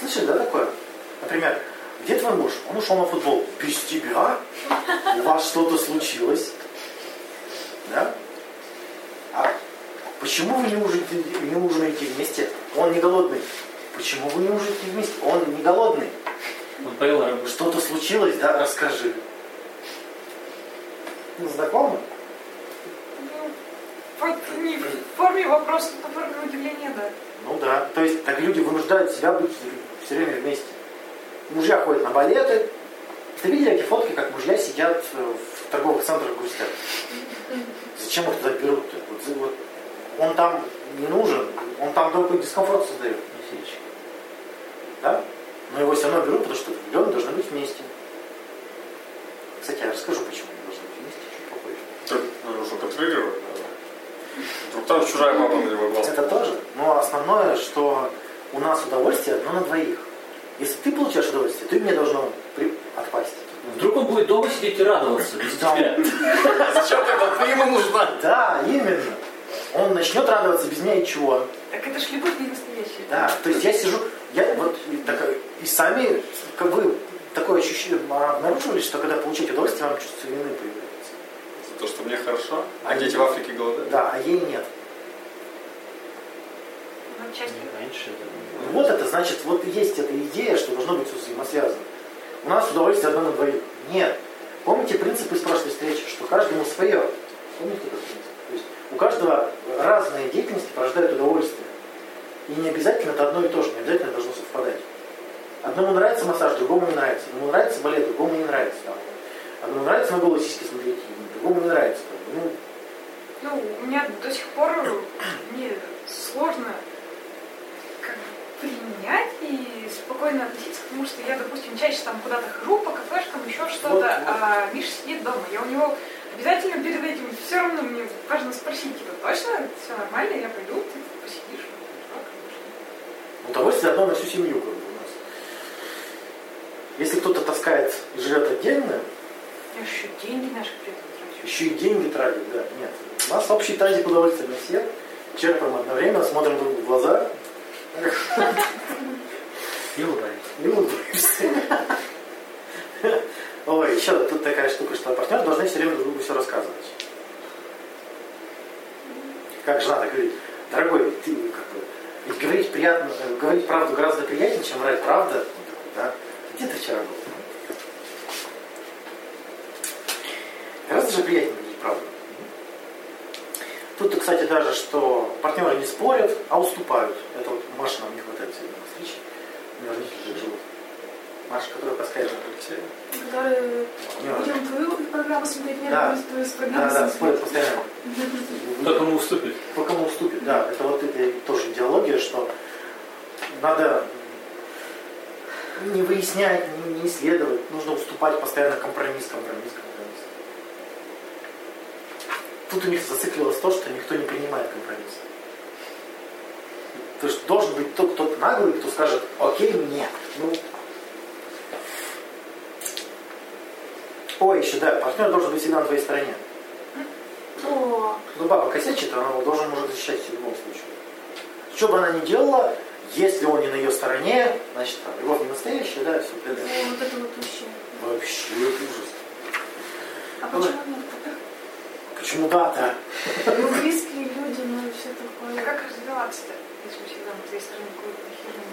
Слышали, да, такое? Например, где твой муж? Он ушел на футбол. Без тебя? У вас что-то случилось? Да? Почему вы не ужинаете, не ужинаете вместе? Он не голодный. Почему вы не ужинаете вместе? Он не голодный. Он поел рыбу. Что-то случилось, да? Расскажи. Ну, знакомы? Ну, вот не в форме вопроса, в форме удивления, да. Ну да. То есть так люди вынуждают себя быть все время вместе. Мужья ходят на балеты. Ты видели эти фотки, как мужья сидят э, в торговых центрах грустят? Зачем их туда берут-то? Вот, вот он там не нужен, он там только дискомфорт создает. Да? Но его все равно берут, потому что влюбленные должны быть вместе. Кстати, я расскажу, почему они должны быть вместе чуть попозже. Так, ну, что контролировать надо. Вдруг там чужая баба на него глаз. Это тоже. Но основное, что у нас удовольствие одно на двоих. Если ты получаешь удовольствие, и мне должно при- отпасть. Вдруг он будет дома сидеть и радоваться без тебя. А зачем тогда ты ему нужна? Да, именно. Он начнет радоваться без меня и чего? Так это ж любовь не настоящая. Да, то есть я сижу, я вот и, так, и сами, как вы такое ощущение обнаруживали, что когда получаете удовольствие, вам чувство вины появляется. За то, что мне хорошо, а дети в Африке голодают. Да, а ей нет. Ну, Раньше это... Вот это значит, вот и есть эта идея, что должно быть все взаимосвязано. У нас удовольствие одно на двоих. Нет. Помните принцип из прошлой встречи, что каждому свое. Помните этот принцип? У каждого разные деятельности порождают удовольствие. И не обязательно это одно и то же, не обязательно должно совпадать. Одному нравится массаж, другому не нравится. Одному нравится балет, другому не нравится. Там. Одному нравится на голые сиськи смотреть, другому не нравится. Ну, Ну, у меня до сих пор мне сложно как принять и спокойно относиться к тому, что я, допустим, чаще там куда-то хожу по кафешкам, еще что-то, Вот, вот. а Миша сидит дома. Я у него обязательно перед этим все равно мне важно спросить, типа, точно все нормально, я пойду, ты посидишь. Конечно. удовольствие одно на всю семью как бы, у нас. Если кто-то таскает и живет отдельно, еще деньги наши при этом трачу. еще и деньги тратит, да, нет. У нас общий тазик удовольствия на всех. Черпаем одновременно, смотрим друг в глаза И улыбаюсь. и улыбаемся. Ой, еще тут такая штука, что партнеры должны все время друг другу все рассказывать. Как жена так говорит, дорогой, ты как бы, ведь говорить приятно, э, говорить правду гораздо приятнее, чем врать такой, да? Где ты вчера был? Гораздо же приятнее говорить правду. Тут, кстати, даже, что партнеры не спорят, а уступают. Это вот Маша нам не хватает сегодня на встрече. У нее родители живут. Маша, которая подскажет Алексею. Которые У нее- будем твою программу смотреть, не Да. твою с Да, да, спорят постоянно. Кто кому уступит? По кому уступит, да. Это вот это тоже идеология, что надо не выяснять, не, не исследовать. Нужно уступать постоянно компромисс, компромисс, компромисс. Тут у них зациклилось то, что никто не принимает компромисс. То есть должен быть тот, кто наглый, кто скажет, окей, нет. Ну, Ой, еще да, партнер должен быть всегда на твоей стороне. О, Ну, баба косячит, она должен мужик защищать в любом случае. Что бы она ни делала, если он не на ее стороне, значит, там, любовь не настоящая, да, все о, вот это вот вообще. Вообще ужас. А почему нет? Почему да-то? Ну, близкие люди, ну и все А такое. как развиваться-то, если всегда на твоей стороне какую-то херню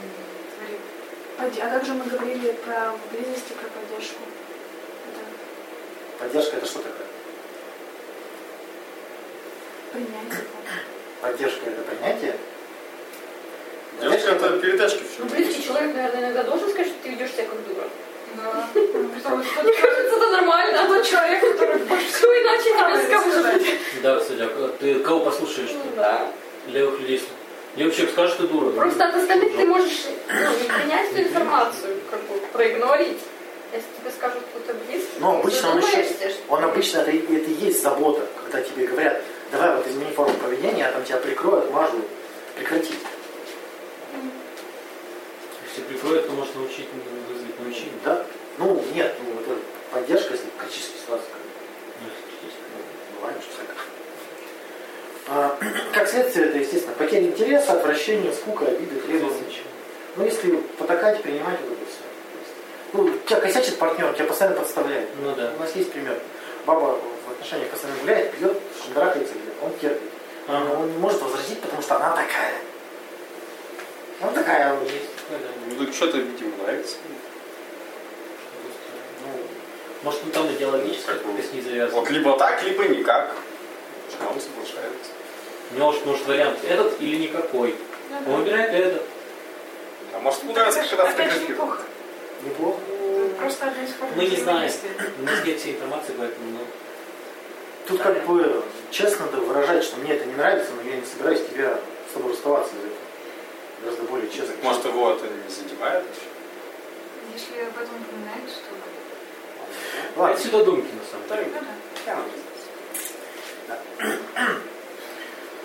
творит? А как же мы говорили про близость и про поддержку? Это Поддержка это что такое? принятие. Поддержка это принятие? Девушка, это передачки все. Ну, близкий человек, наверное, иногда должен сказать, что ты ведешь себя как дура. Да. Вот Мне кажется, это нормально. а тот человек, который больше Что иначе тебе сказать. Да, кстати, а ты кого послушаешь? Ну да. Левых людей. Левый человек скажет, что дура. Просто от остальных ты можешь ну, принять эту информацию, как бы проигнорить. Если тебе скажут кто-то близкий, Но ты обычно он еще, он обычно, это, и- это и есть забота, когда тебе говорят, давай вот измени форму поведения, я там тебя прикрою, отмажу, прекрати. Если прикроет, то может научить, вызвать научение. Да? Ну, нет, ну, это поддержка, если ситуации. Ну. Ну, Бывает, что всякое. А, Как следствие, это, естественно, потеря интереса, отвращение, скука, обиды, требования. Ну, если потакать, принимать это все. Ну, тебя косячит партнер, тебя постоянно подставляет. Ну да. У нас есть пример. Баба в отношениях постоянно гуляет, пьет, где-то, он терпит. Ага. Он не может возразить, потому что она такая. Она такая. вот. Есть такое, да. Ну, так что-то, видимо, нравится. Ну, Может, он там идеологически Как как-то с ней завязан. Вот либо так, либо никак. Он соглашается. У него может, может вариант этот или никакой. Он выбирает этот. А может, ему Ну, нравится, когда же фотографируют. Неплохо. Просто одна из форм Мы не знаем. У нас нет всей информации, поэтому ну, Тут как бы честно надо выражать, что мне это не нравится, но я не собираюсь тебя с тобой расставаться из этого. Гораздо более честно. Может, его это не задевает? Если об этом упоминают, то... Ладно. это всегда думки на самом деле. Ну да.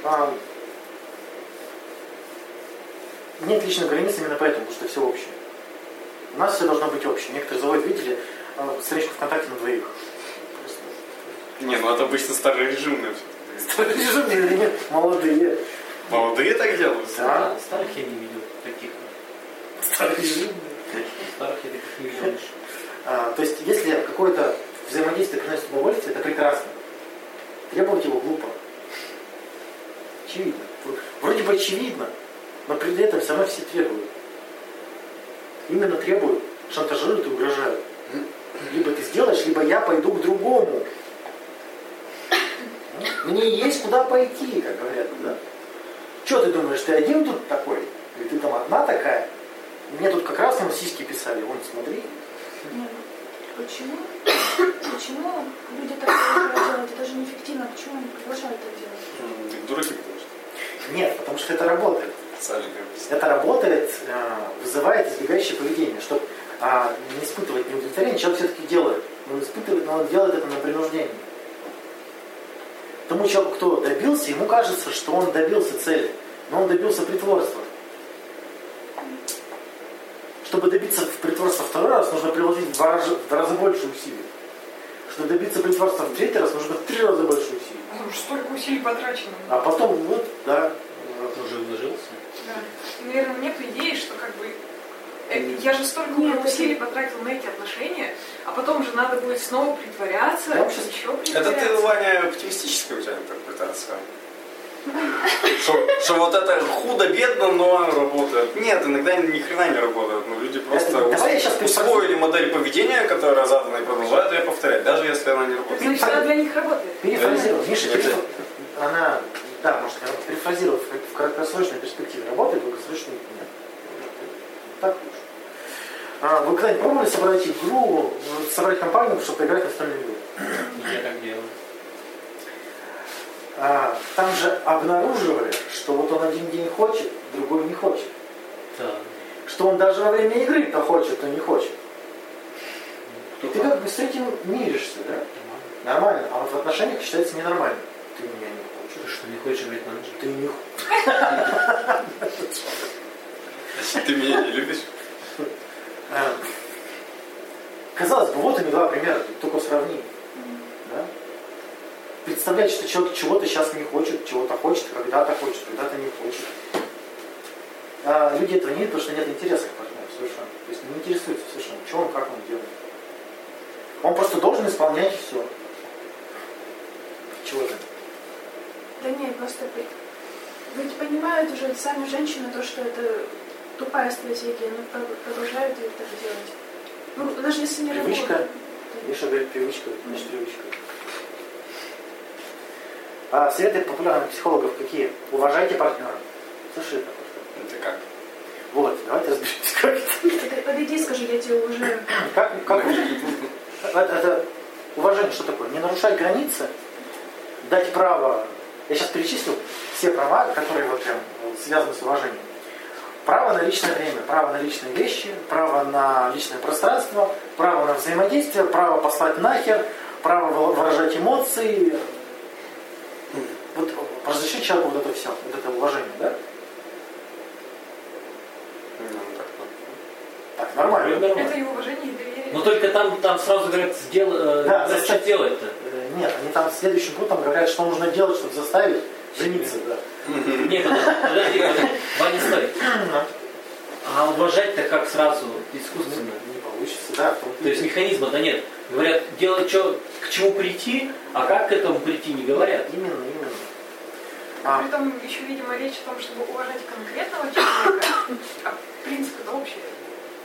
А, нет личных границ именно поэтому, потому что все общее. У нас все должно быть общее. Некоторые заводят, видели, а, страничку ВКонтакте на двоих. Не, ну это обычно старорежимные все. Режимные или нет, молодые. Молодые так делают. Да. Старых я не видел таких. Видел. Старых я таких не видел. А, то есть, если какое-то взаимодействие приносит удовольствие, это прекрасно. Требовать его глупо. Очевидно. Вроде бы очевидно, но при этом все равно все требуют. Именно требуют, шантажируют и угрожают. Либо ты сделаешь, либо я пойду к другому. Мне есть куда пойти, как говорят, да? Что ты думаешь, ты один тут такой? Или ты там одна такая? Мне тут как раз на сиськи писали, вон, смотри. Нет, Почему? Почему люди так делать? Это же неэффективно. Почему они продолжают так делать? Так Дураки, потому что. Нет, потому что это работает. Это работает, э, вызывает избегающее поведение. Чтобы не испытывать неудовлетворение, человек все-таки делает. Он испытывает, но он делает это на принуждении. Тому человеку, кто добился, ему кажется, что он добился цели, но он добился притворства. Чтобы добиться притворства второй раз, нужно приложить в два раза, в два раза больше усилий. Чтобы добиться притворства в третий раз, нужно в три раза больше усилий. Потому что столько усилий потрачено. А потом, вот, да, Уже вложился. Да. И, наверное, нет идеи, что как бы э, я же столько Нет, уже это- усилий потратил на эти отношения, а потом же надо будет снова притворяться, Я вообще- еще Это притворяться. ты, Ваня, оптимистическая у тебя интерпретация. Что, вот это худо-бедно, но работает. Нет, иногда ни хрена не работает. Ну, люди просто Это- усвоили модель поведения, которая задана, и продолжают ее повторять, даже если она не работает. Ну, всегда для них работает. Перефразировав. Миша, она, да, может, я перефразировав, в краткосрочной перспективе работает, в долгосрочной нет. Так лучше. А, вы когда-нибудь пробовали собрать игру, э, собрать компанию, чтобы поиграть в настольную игру? Я так делаю. А, там же обнаруживали, что вот он один день хочет, другой не хочет. Да. Что он даже во время игры то хочет, то не хочет. И Кто ты как бы с этим миришься, да? Нормально. А вот в отношениях считается ненормально. Ты меня не Ты хочешь. что, не хочешь играть ночь? Ты хочешь. Ты меня не любишь? А, Казалось бы, вот они два примера, только сравни. Да? Представлять, что человек чего-то сейчас не хочет, чего-то хочет, когда-то хочет, когда-то не хочет. А люди этого не видят, потому что нет интереса к партнеру совершенно. То есть не интересуется совершенно, что он, как он делает. Он просто должен исполнять все. Чего это? Да нет, просто вы- ведь понимают уже сами женщины то, что это тупая стратегия, но про- продолжают ее так делать. Ну, даже если не Привычка. работает. Миша говорит, привычка, значит привычка. А советы популярных психологов какие? Уважайте партнера. Слушай, это. Это как? Вот, давайте разберемся, как это. Подойди и скажи, я тебя уважаю. Как, как это, это уважение что такое? Не нарушать границы, дать право. Я сейчас перечислю все права, которые вот прям связаны с уважением. Право на личное время, право на личные вещи, право на личное пространство, право на взаимодействие, право послать нахер, право вы- выражать эмоции. Вот разрешить человеку вот это все, вот это уважение, да? Ну, так, ну. Так, нормально. Это и уважение, и. Но только там, там сразу говорят, сдел, э, Да, за зачем? что делать-то? Э, Нет, они там следующим пунктом говорят, что нужно делать, чтобы заставить жениться, да. Нет, подожди. Ваня, стой. А уважать-то как сразу, искусственно? Не получится, да. То есть механизма-то нет. Говорят, делать что, к чему прийти, а как к этому прийти не говорят. Именно, именно. А А, при этом еще, видимо, речь о том, чтобы уважать конкретного человека, а принцип это общий.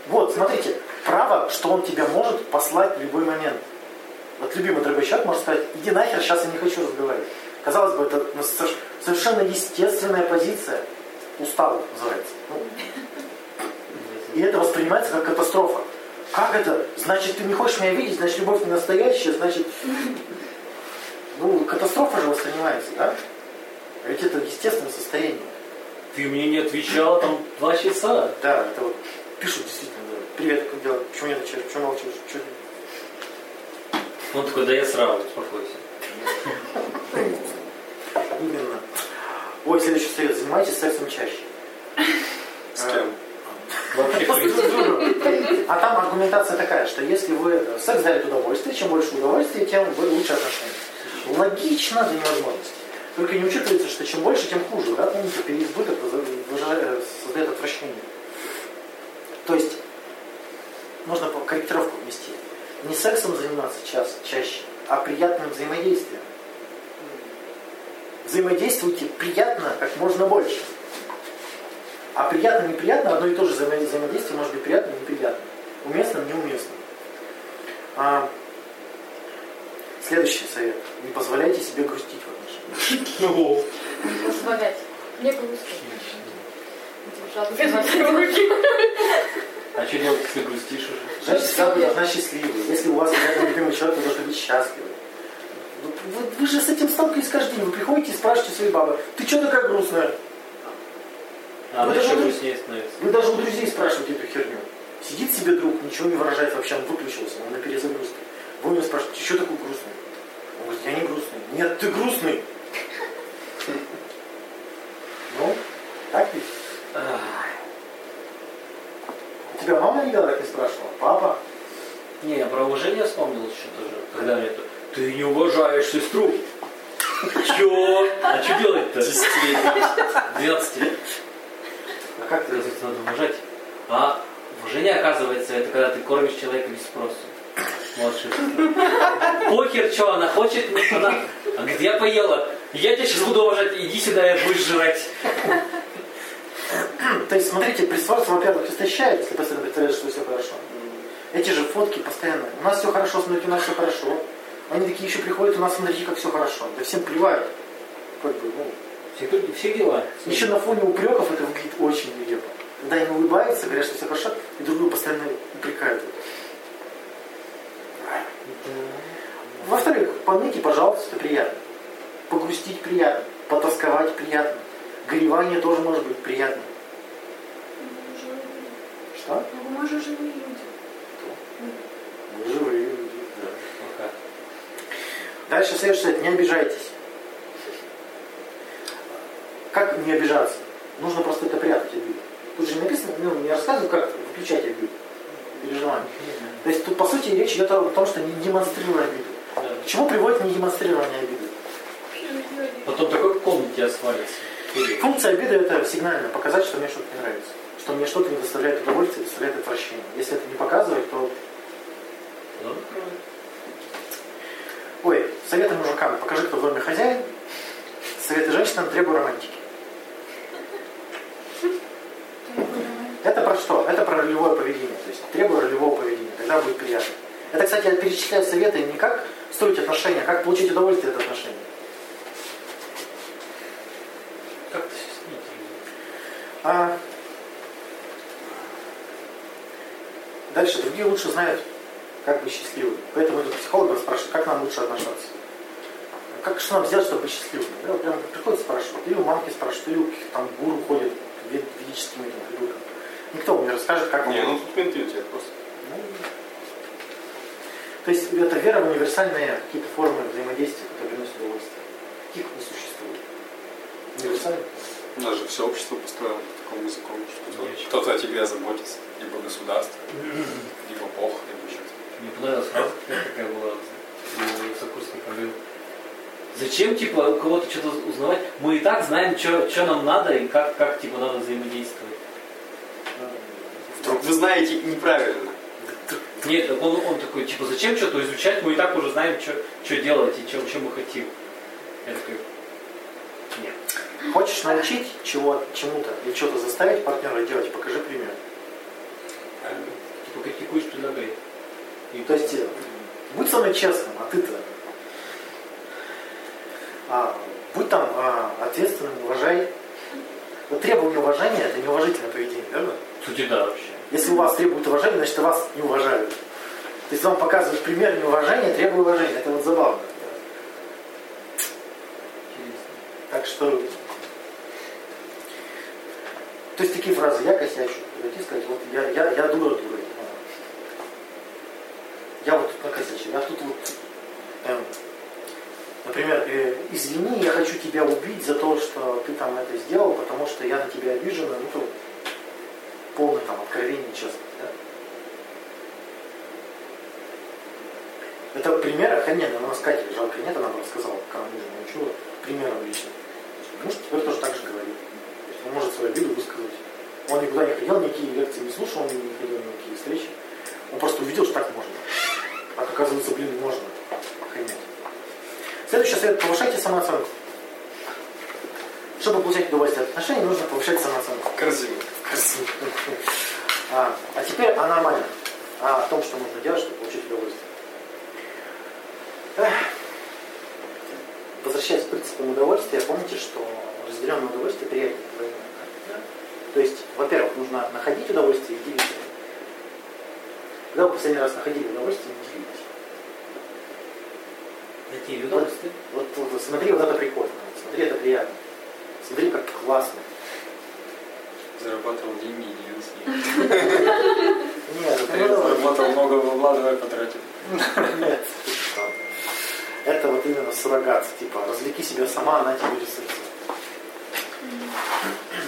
Вот, смотрите, право, что он тебя может послать в любой момент. Вот любимый дорогой человек может сказать, иди нахер, сейчас я не хочу разговаривать. Казалось бы, это ну, соверш- совершенно естественная позиция. Устал называется. Ну, и это воспринимается как катастрофа. Как это? Значит, ты не хочешь меня видеть, значит, любовь не настоящая, значит... Ну, катастрофа же воспринимается, да? А ведь это естественное состояние. Ты мне не отвечал там два часа. Да, это вот пишут действительно, да. Привет, как дела? Почему не отвечаешь? Почему молчишь? Чё ты?» Он такой, да я сразу, успокойся. Именно. Ой, следующий совет. Занимайтесь сексом чаще. С кем? Вообще, принципе, А там аргументация такая, что если вы секс дарит удовольствие, чем больше удовольствия, тем вы лучше отношения. Логично до невозможности. Только не учитывается, что чем больше, тем хуже да, помните, переизбыток создает отвращение. То есть нужно по- корректировку внести. Не сексом заниматься час, чаще, а приятным взаимодействием. Взаимодействуйте приятно как можно больше. А приятно, неприятно, одно и то же взаимо- взаимодействие может быть приятным, неприятным. Уместным, неуместным. А, следующий совет. Не позволяйте себе грустить в отношениях. Не позволять. Мне грустно. А что делать, если грустишь уже? Женщина всегда будет должна счастливой. Если у вас рядом любимый человек, вы должны быть счастливы. Вы, вы- вы же с этим сталкиваетесь каждый день. Вы приходите и спрашиваете своей бабы, ты что такая грустная? А Ну, она еще вы- грустнее становится. Вы даже у друзей спрашиваете эту херню. Сидит себе друг, ничего не выражает вообще, он выключился, он на перезагрузке. Вы у него спрашиваете, ты что такой грустный? Он говорит, я не грустный. Нет, ты грустный. Ну, так ведь? Ах, Тебя мама никогда так не спрашивала? Папа? Я про уважение вспомнил еще тоже. Когда мне это, ты не уважаешь сестру. Чё? А что делать-то? 12 лет. А как ты? Оказывается, надо уважать. А уважение, оказывается, это когда ты кормишь человека без спроса. Младшая сестра. Похер, что она хочет, она, она говорит, я поела. Я тебя сейчас буду уважать, иди сюда и будешь жрать. То есть, смотрите, притворство, во-первых, истощает, если постоянно представляешь, что все хорошо. Эти же фотки постоянно. У нас все хорошо, смотрите, у нас все хорошо. Они такие еще приходят, у нас смотрите, как все хорошо. Да всем плевать. Как бы, ну, Все, все дела. Еще на фоне упреков это выглядит очень нелепо. Когда они улыбаются, говорят, что все хорошо, и друг друга постоянно упрекают. Во-вторых, поныть и пожаловаться это приятно. Погрустить приятно. Потасковать приятно. Горевание тоже может быть приятно. Что? Ну, мы же живые люди. Живые люди, да. Пока. Дальше следующее, не обижайтесь. Как не обижаться? Нужно просто это прятать обиду. Тут же не написано, ну, не рассказывают, как выключать обиду. Переживание. То есть тут, по сути, речь идет о том, что не демонстрируй обиду. Да. К чему приводит не демонстрирование обиды? Потом такой в комнате тебя свалится. Функция обиды это сигнально, показать, что мне что-то не нравится. Что мне что-то не доставляет удовольствия, доставляет отвращение. Если это не показывать, то... Ну, Ой, советы мужикам. Покажи, кто в доме хозяин. Советы женщинам требую романтики. Это про что? Это про ролевое поведение. То есть требую ролевого поведения. Тогда будет приятно. Это, кстати, я перечисляю советы не как строить отношения, а как получить удовольствие от отношений. А дальше другие лучше знают, как быть счастливым. Поэтому идут психологам спрашивают, как нам лучше отношаться. Как, что нам сделать, чтобы быть счастливым? Я вот прям приходят спрашивают. Или у мамки спрашивают, или у каких-то там гуру ходят вед- ведическими там, придуркам. Никто мне не расскажет, как Не, ну тут менталитет просто. Ну, То есть это вера в универсальные какие-то формы взаимодействия, которые приносят удовольствие. Каких не существует. Универсальных. У нас же все общество построено по такому языку, что кто-то о тебе заботится, либо государство, либо Бог, либо Мне понравилась фраза, такая была у сокурсника. Зачем, типа, у кого-то что-то узнавать? Мы и так знаем, что нам надо и как, как типа, надо взаимодействовать. Вдруг вы знаете неправильно. Нет, он, он такой, типа, зачем что-то изучать? Мы и так уже знаем, что делать и что мы хотим. Я такой, нет. Хочешь научить чего, чему-то или что-то заставить партнера делать, покажи пример. Типа, критикуешь, предлагай. И То есть, будь со мной честным, а ты-то. А, будь там а, ответственным, уважай. Вот требование уважения это неуважительное поведение, верно? в сути, да, вообще. Если у вас требуют уважения, значит вас не уважают. То есть вам показывают пример неуважения, требуя уважения. Это вот забавно. Так что... То есть такие фразы, я косячу, подойти и сказать, вот я, я, я дура дура. Я накосячил, я тут вот... эм, например, э, извини, я хочу тебя убить за то, что ты там это сделал, потому что я на тебя обижена, ну то полное там откровение честно. Да? Это пример охрененный. У нас Катя жалко нет, она бы рассказала, как она мужа научила примером лично. Ну, что теперь тоже так же говорит. обиду высказать. Он никуда не ходил, никакие лекции не слушал, он не ходил на никакие встречи. Он просто увидел, что так можно. Оказывается, блин, можно. Охренеть. Следующий совет. Повышайте самооценку. Чтобы получать удовольствие от отношений, нужно повышать самооценку. Корзину. Красиво. А, а теперь о нормальном. А о том, что нужно делать, чтобы получить удовольствие. Эх. Возвращаясь к принципам удовольствия, помните, что разделенное удовольствие приятнее двойное. Да? То есть, во-первых, нужно находить удовольствие и делиться. им. Когда вы последний раз находили удовольствие, не делитесь. Какие удовольствия? Вот, вот, вот смотри, вот это прикольно. Вот смотри, это приятно. Смотри, как классно. Зарабатывал деньги и делился ими. Нет. Заработал много бабла, давай потратим. Нет. Это вот именно суррогат, типа, развлеки себя сама, она тебе будет секса.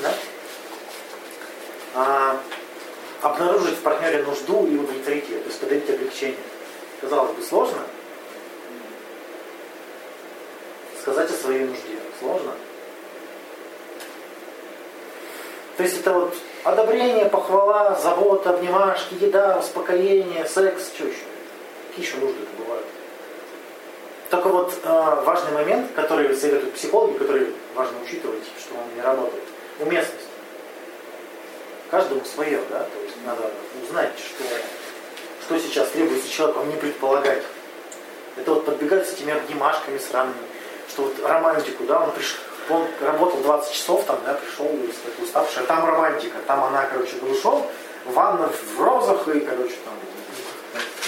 Да? А, обнаружить в партнере нужду и удовлетворить ее, то есть подарить облегчение. Казалось бы, сложно. Сказать о своей нужде. Сложно. То есть это вот одобрение, похвала, забота, обнимашки, еда, успокоение, секс, что еще? Какие еще нужды это бывают? Только вот э, важный момент, который советуют психологи, который важно учитывать, что он не работает. Уместность. Каждому свое, да? То есть надо узнать, что, что сейчас требуется человеку, а не предполагать. Это вот подбегать с этими обнимашками сраными, что вот романтику, да, он пришел, он работал 20 часов там, да, пришел такой уставший, а там романтика, там она, короче, голышом, ванна в розах и, короче, там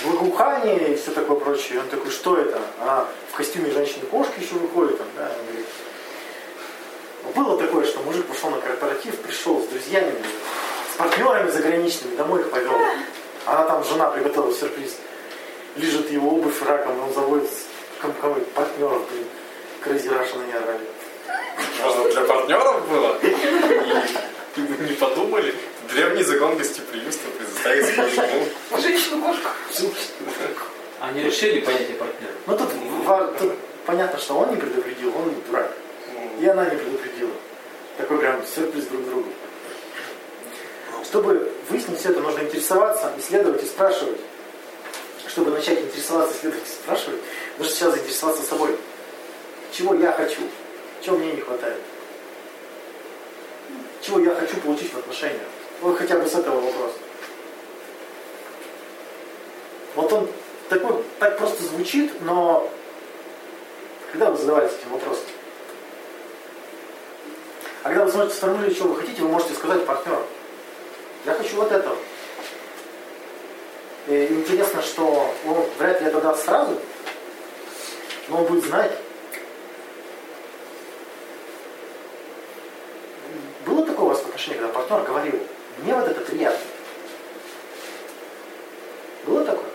благоухание и все такое прочее. И он такой, что это? А в костюме женщины-кошки еще выходит. Там, да? Он говорит, было такое, что мужик пошел на корпоратив, пришел с друзьями, с партнерами заграничными, домой их повел. Она там, жена приготовила сюрприз. Лежит его обувь раком, он заводит ком- кого партнеров, блин. Crazy Russian они орали. Может, для партнеров было? И не подумали? Древний закон гостеприимства предоставить своему. Женщину-кошку. Они решили понятие партнера. Ну тут, тут понятно, что он не предупредил, он дурак. И она не предупредила. Такой прям сюрприз друг другу. Чтобы выяснить все это, нужно интересоваться, исследовать и спрашивать. Чтобы начать интересоваться, исследовать и спрашивать, нужно сначала заинтересоваться собой. Чего я хочу? Чего мне не хватает? Чего я хочу получить в отношениях? Вот хотя бы с этого вопроса. Вот он такой, так просто звучит, но когда вы задавались этим вопросом? А когда вы сможете сформулировать, что вы хотите, вы можете сказать партнеру. Я хочу вот этого. И интересно, что он вряд ли это даст сразу, но он будет знать. Было отношении, когда партнер говорил, мне вот это приятно. Было такое?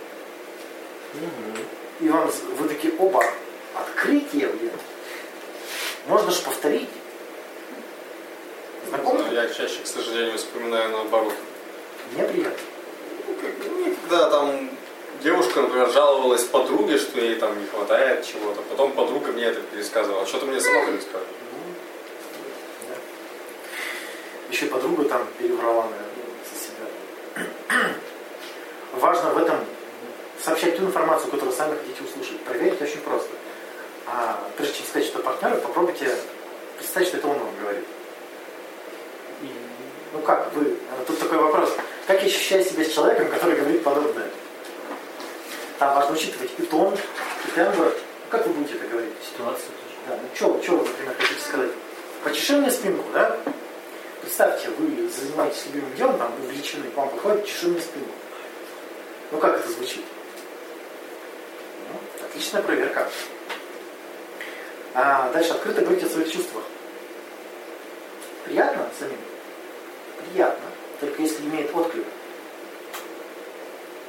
И вам, вы такие оба, открытие, блин. Можно же повторить. Знакомо? Ну, Я чаще, к сожалению, вспоминаю наоборот. Мне приятно. Ну, когда там девушка, например, жаловалась подруге, что ей там не хватает чего-то, потом подруга мне это пересказывала. Что ты мне сама пересказывала? Да. Еще подруга там переврала, наверное, за себя. Важно в этом сообщать ту информацию, которую сами хотите услышать. Проверить очень просто. А прежде чем сказать, что партнеру, попробуйте представить, что это он вам говорит. Ну как вы? Тут такой вопрос. Как я ощущаю себя с человеком, который говорит подобное? Там важно учитывать и тон, и тембр. Ну, как вы будете это говорить? Ситуация тоже. Да, ну что, что вы, например, хотите сказать? Почеши мне спинку, да? Представьте, вы занимаетесь любимым делом, там увлечены, к вам подходит, чеши мне спинку. Ну как это звучит? Ну, отличная проверка. А дальше открыто говорить о своих чувствах. Приятно самим? Приятно. Только если имеет отклик.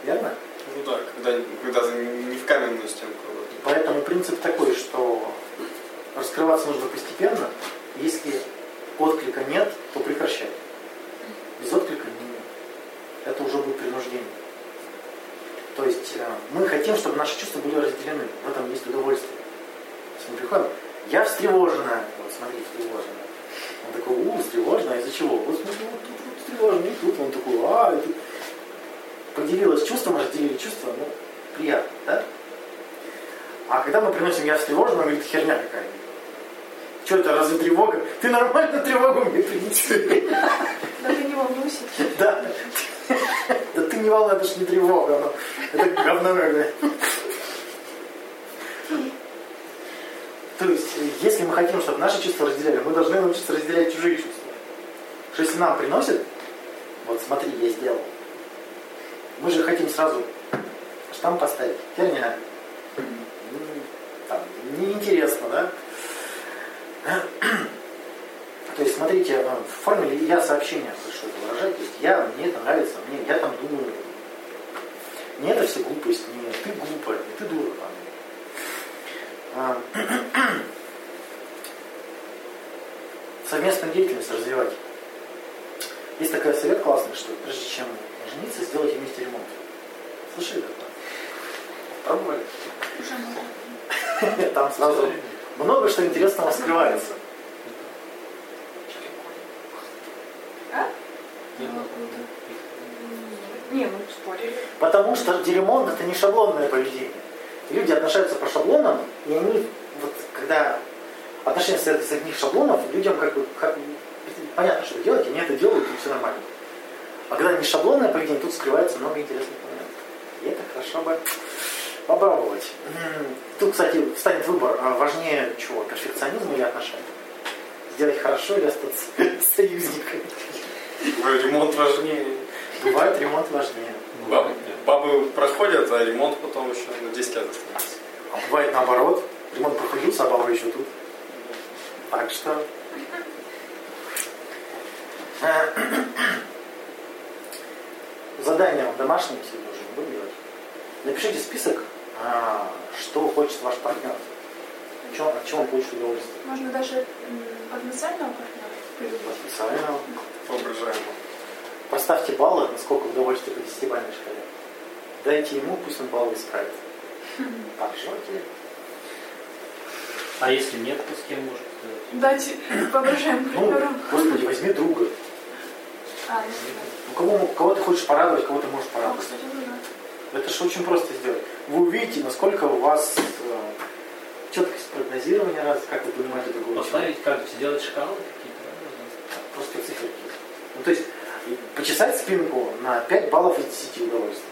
Верно? Ну да, когда, когда не в каменную стенку. вот. Поэтому принцип такой, что раскрываться нужно постепенно. Если отклика нет, то прекращай. Без отклика не, это уже будет принуждение. То есть э, мы хотим, чтобы наши чувства были разделены. В этом есть удовольствие. То есть мы приходим, я встревоженная. Вот смотри, встревоженная. Он такой, у, встревоженная, из-за чего? Вот смотри, вот тут вот тревожно, и тут он такой, а, и тут. Поделилось чувством, разделили чувства, ну, приятно, да? А когда мы приносим я встревожен, говорит, херня какая-то. Что это, разве тревога? Ты нормально тревогу мне принеси. Да ты не волнуйся. Да. Да ты не волнуй, это же не тревога. оно- Это говно какое. То есть, если мы хотим, чтобы наши чувства разделяли, мы должны научиться разделять чужие чувства. Что если нам приносят, вот смотри, я сделал. Мы же хотим сразу штамп поставить. Херня. М, Там, неинтересно, да? То есть, смотрите, э, в форме я сообщение что это выражать. То есть я, мне это нравится, мне, я там думаю. Не это все глупость, не ты глупая, не ты дура. Там. А, Совместную деятельность развивать. Есть такой совет классный, что прежде чем жениться, сделайте вместе ремонт. Слышали такое? Пробовали? Там сразу много что интересного скрывается. А? Не, ну спорили. Потому что ремонт это не шаблонное поведение. Люди отношаются по шаблонам, и они, вот когда отношения стоят из одних шаблонов, людям как бы как- понятно, что делать, они это делают, и все нормально. А когда не шаблонное поведение, тут скрывается много интересных моментов. И это хорошо бы попробовать. Тут, кстати, встанет выбор, а важнее чего, перфекционизм или отношения? Сделать хорошо или остаться союзниками? Ремонт важнее. Бывает ремонт важнее. Бабы, бабы проходят, а ремонт потом еще на 10 лет останется. А бывает наоборот. Ремонт проходился, а баба еще тут. Так что... Задание домашнее все должен был делать. Напишите список, а, что хочет ваш партнер. О чем, от чего он получит удовольствие. Можно даже потенциального партнера придумать. Потенциально. Воображаемо. Поставьте баллы, насколько удовольствие по 10 шкале. Дайте ему, пусть он баллы исправит. Поржете. А если нет, то с кем может сделать? Дать воображаемым Ну, партнерам. господи, возьми друга. А. Ну, кого, кого ты хочешь порадовать, кого ты можешь Ну, порадовать. кстати, ну да. Это же очень просто сделать. Вы увидите, насколько у вас э, четкость прогнозирования, раз, как вы понимаете другого человека. Поставить как сделать шкалы какие-то, да? Просто циферки. Ну, то есть, почесать спинку на 5 баллов из 10 удовольствия.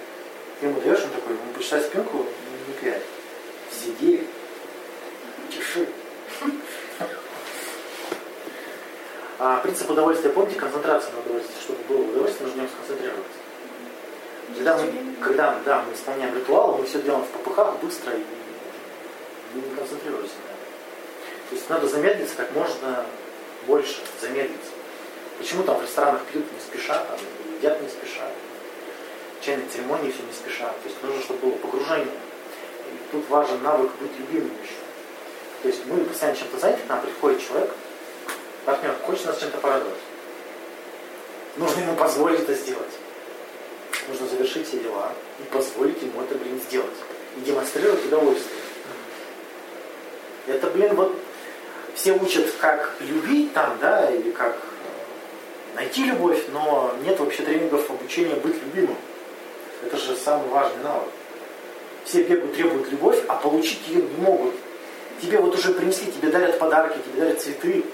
Ты ему даешь, он такой, ну, почесать спинку не 5. Все 9. Чеши. А принцип удовольствия, помните, концентрация на удовольствии. Чтобы было удовольствие, нужно в нем сконцентрироваться. Когда мы, когда да, мы исполняем ритуалы, мы все делаем в попыхах быстро и мы не концентрируемся на этом. То есть надо замедлиться как можно больше, замедлиться. Почему там в ресторанах пьют не спеша, там, едят не спеша, чайные церемонии все не спеша. То есть нужно, чтобы было погружение. И тут важен навык быть любимым еще. То есть мы постоянно чем-то заняты, к нам приходит человек, партнер, хочет нас чем-то порадовать. Нужно ему позволить это сделать. Нужно завершить все дела и позволить ему это, блин, сделать. И демонстрировать удовольствие. Это, блин, вот все учат, как любить там, да, или как э, найти любовь, но нет вообще тренингов обучения быть любимым. Это же самый важный навык. Все бегают, требуют любовь, а получить ее не могут. Тебе вот уже принесли, тебе дарят подарки, тебе дарят цветы,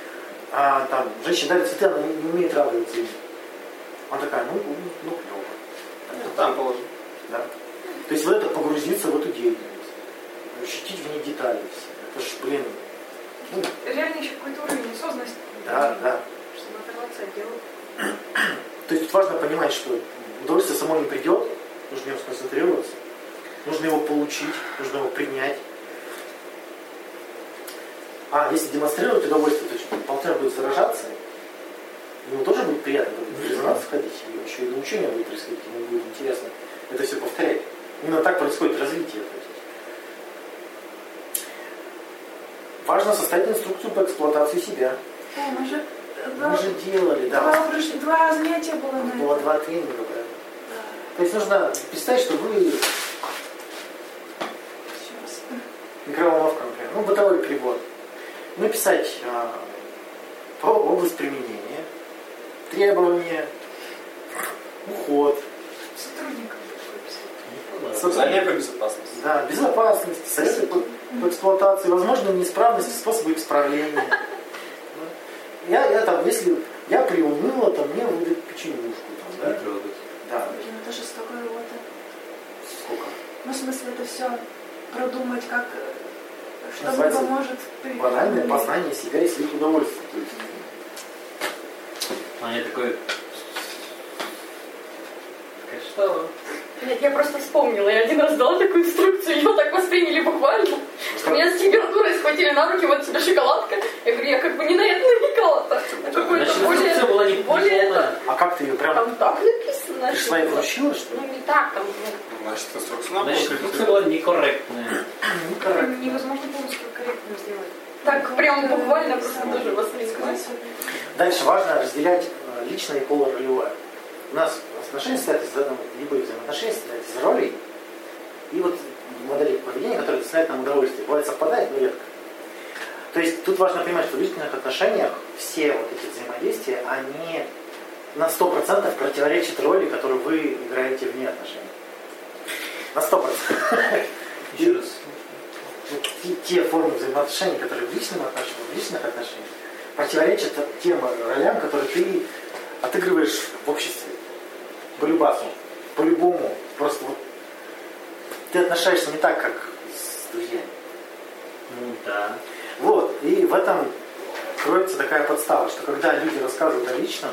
а там женщина дарит цветы, она не, не умеет радоваться им. Она такая, ну, ну, ну клево. Ну, Там положи. Да? То есть вот это погрузиться в эту деятельность, ощутить в ней детали все. Это ж, блин, ну, Реально еще какой-то уровень осознанности. да, да. Чтобы оторваться от дела. То есть важно понимать, что удовольствие само не придет, нужно в нем сконцентрироваться, нужно его получить, нужно его принять. А если демонстрировать удовольствие, то есть партнер будет заражаться, ему тоже будет приятно будет в резонанс входить, и еще и научение будет происходить, ему будет интересно это все повторять. Именно так происходит развитие. Важно составить инструкцию по эксплуатации себя. О, мы же... Два, Мы же делали, да. два, два занятия было на Было это. два тренинга, да. Да. То есть нужно представить, что вы Сейчас. микроволновка, например, ну, бытовой прибор. Написать а, по область применения, требования, уход. Социальная по безопасности. да, безопасность, советы по, по эксплуатации, возможно, неисправности, способы исправления. Да. Я, я там, если я приуныла, то мне выдают печенюшку. Там, да? Да. Блин, это жестокая работа. Сколько? Ну, в смысле, это все продумать, как, э, что Называется поможет. Банальное познание себя и своих удовольствий. То есть, А я такой... Такая, Что? Нет, я просто вспомнила. Я один раз дала такую инструкцию, ее так восприняли буквально. Что меня с температурой схватили на руки, вот тебе шоколадка. Я говорю, я как бы не на это намекала-то. А какое-то Значит, более... была не более это. а как ты ее прям Там так написано. и что- вручила, что ли? Ну, не так, там, ну, Значит, инструкция Значит, была некорректная. Это невозможно полностью корректно сделать. Так прям буквально просто тоже воспринимать. сказать. Дальше важно разделять э, личное и полуролевое. У нас отношения состоят из любые взаимоотношения состоят из ролей и вот модели поведения, которые доставляют нам удовольствие. Бывает совпадает, но редко. То есть тут важно понимать, что в личных отношениях все вот эти взаимодействия, они на 100% противоречат роли, которую вы играете вне отношений. На 100%. Еще раз. Те, те формы взаимоотношений, которые в личном отношении, в личных отношениях, противоречат тем ролям, которые ты отыгрываешь в обществе. По любасу, по-любому. Просто вот ты отношаешься не так, как с друзьями. Ну да. Вот, и в этом кроется такая подстава, что когда люди рассказывают о личном,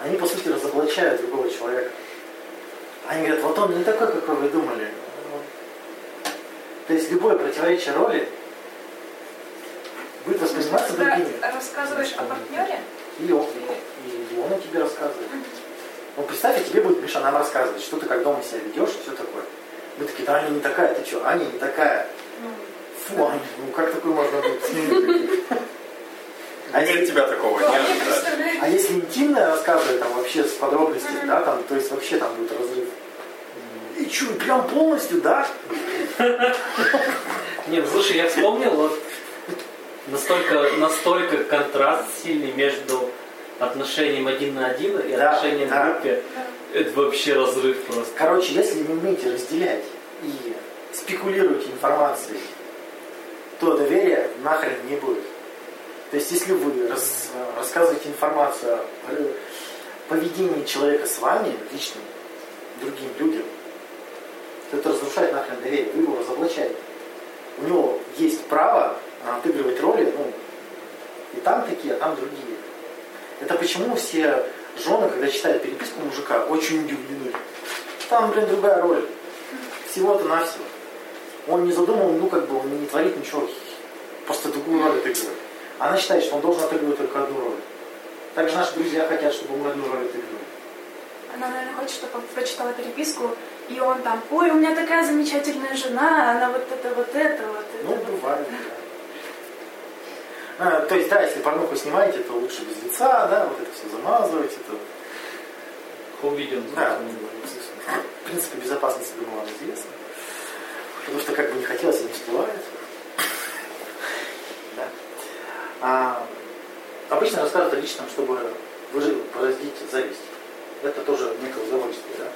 они, по сути, разоблачают другого человека. Они говорят, вот он не такой, какой вы думали. То есть любое противоречие роли будет восприниматься Когда другими. рассказываешь о партнере, И он, и он о тебе рассказывает. Ну, представь, и тебе будет Миша нам рассказывать, что ты как дома себя ведешь и все такое. Мы такие, да, Аня не такая, ты что, Аня не такая. Фу, Аня, ну как такой можно быть? А нет тебя такого, представляю, А если интимное рассказывать там вообще с подробностями, да, там, то есть вообще там будет разрыв. И что, прям полностью, да? Нет, слушай, я вспомнил, вот настолько, настолько контраст сильный между отношением один на один и Да, отношением да. в группе. Это вообще разрыв просто. Короче, если не умеете разделять и спекулируете информацией, то доверия нахрен не будет. То есть, если вы рас- рассказываете информацию о поведении человека с вами, личным, другим людям, это разрушает нахрен доверие, вы его разоблачаете. У него есть право отыгрывать роли, ну, и там такие, а там другие. Это почему все жены, когда читают переписку мужика, очень удивлены. Там, блин, другая роль. Всего-то навсего. Он не задумал, ну, как бы, он не творит ничего, просто другую роль отыгрывает. Она считает, что он должен отыгрывать только одну роль. Также наши друзья хотят, чтобы мы одну роль отыгрывали. Она, наверное, хочет, чтобы прочитала переписку, и он там, ой, у меня такая замечательная жена, она вот это, вот это, вот это. Ну, вот бывает, это». да. А, то есть, да, если порнуху снимаете, то лучше без лица, да, вот это все замазывать, это... Увидим. Да, в принципе, безопасность, думаю, вам известна. Потому что как бы не хотелось, не всплывает. Да. А, обычно рассказывают о личном, чтобы выразить зависть. Это тоже некое удовольствие, да?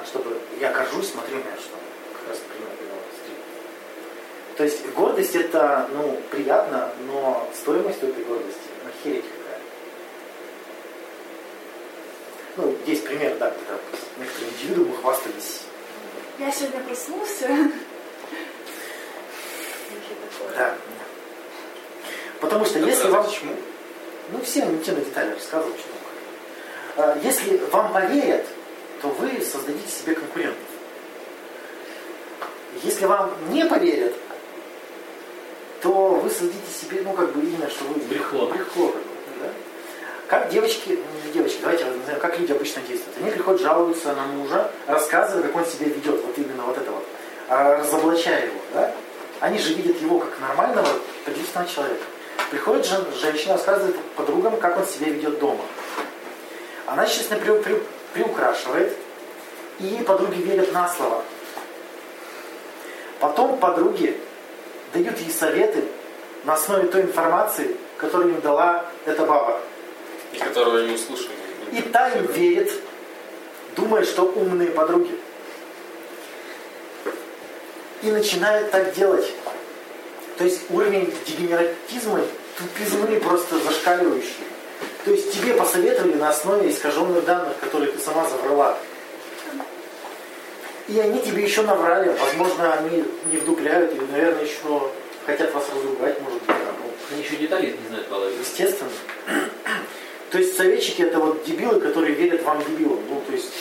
А, чтобы я горжусь, смотри у меня что. Как раз пример. То есть гордость это, ну, приятно, но стоимость у этой гордости, охереть какая. Ну, есть пример, да, когда некоторые индивидуумы хвастались. Я сегодня проснулся. Да. Потому что если вам... Почему? Ну, все интимные детали рассказывал, что А, Если вам поверят, то вы создадите себе конкурентов. Если вам не поверят, то вы создадите себе, ну, как бы имя, что вы... Брехло. Брехло да? Как девочки, ну, не девочки, давайте назовем, как люди обычно действуют. Они приходят, жалуются на мужа, рассказывая, как он себя ведет, вот именно вот это вот, а, разоблачая его, да? Они же видят его как нормального, приличного человека. Приходит жен- женщина, рассказывает подругам, как он себя ведет дома. Она, естественно, при- при- приукрашивает, и подруги верят на слово. Потом подруги дают ей советы на основе той информации, которую им дала эта баба. И которого они услышали. И та им верит, думая, что умные подруги. И начинает так делать. То есть уровень дегенератизма, тупизмы просто зашкаливающий. То есть тебе посоветовали на основе искаженных данных, которые ты сама забрала. И они тебе еще наврали. Возможно, они не вдупляют или, наверное, еще хотят вас разругать, может быть. Ну, Они еще деталей не знают половину. Естественно. То есть советчики это вот дебилы, которые верят вам дебилам. Ну, то есть,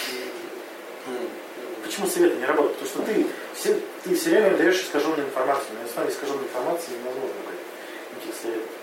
почему советы не работают? Потому что ты все, ты все время даешь искаженную информацию. На основе искаженной информации невозможно дать никаких советов.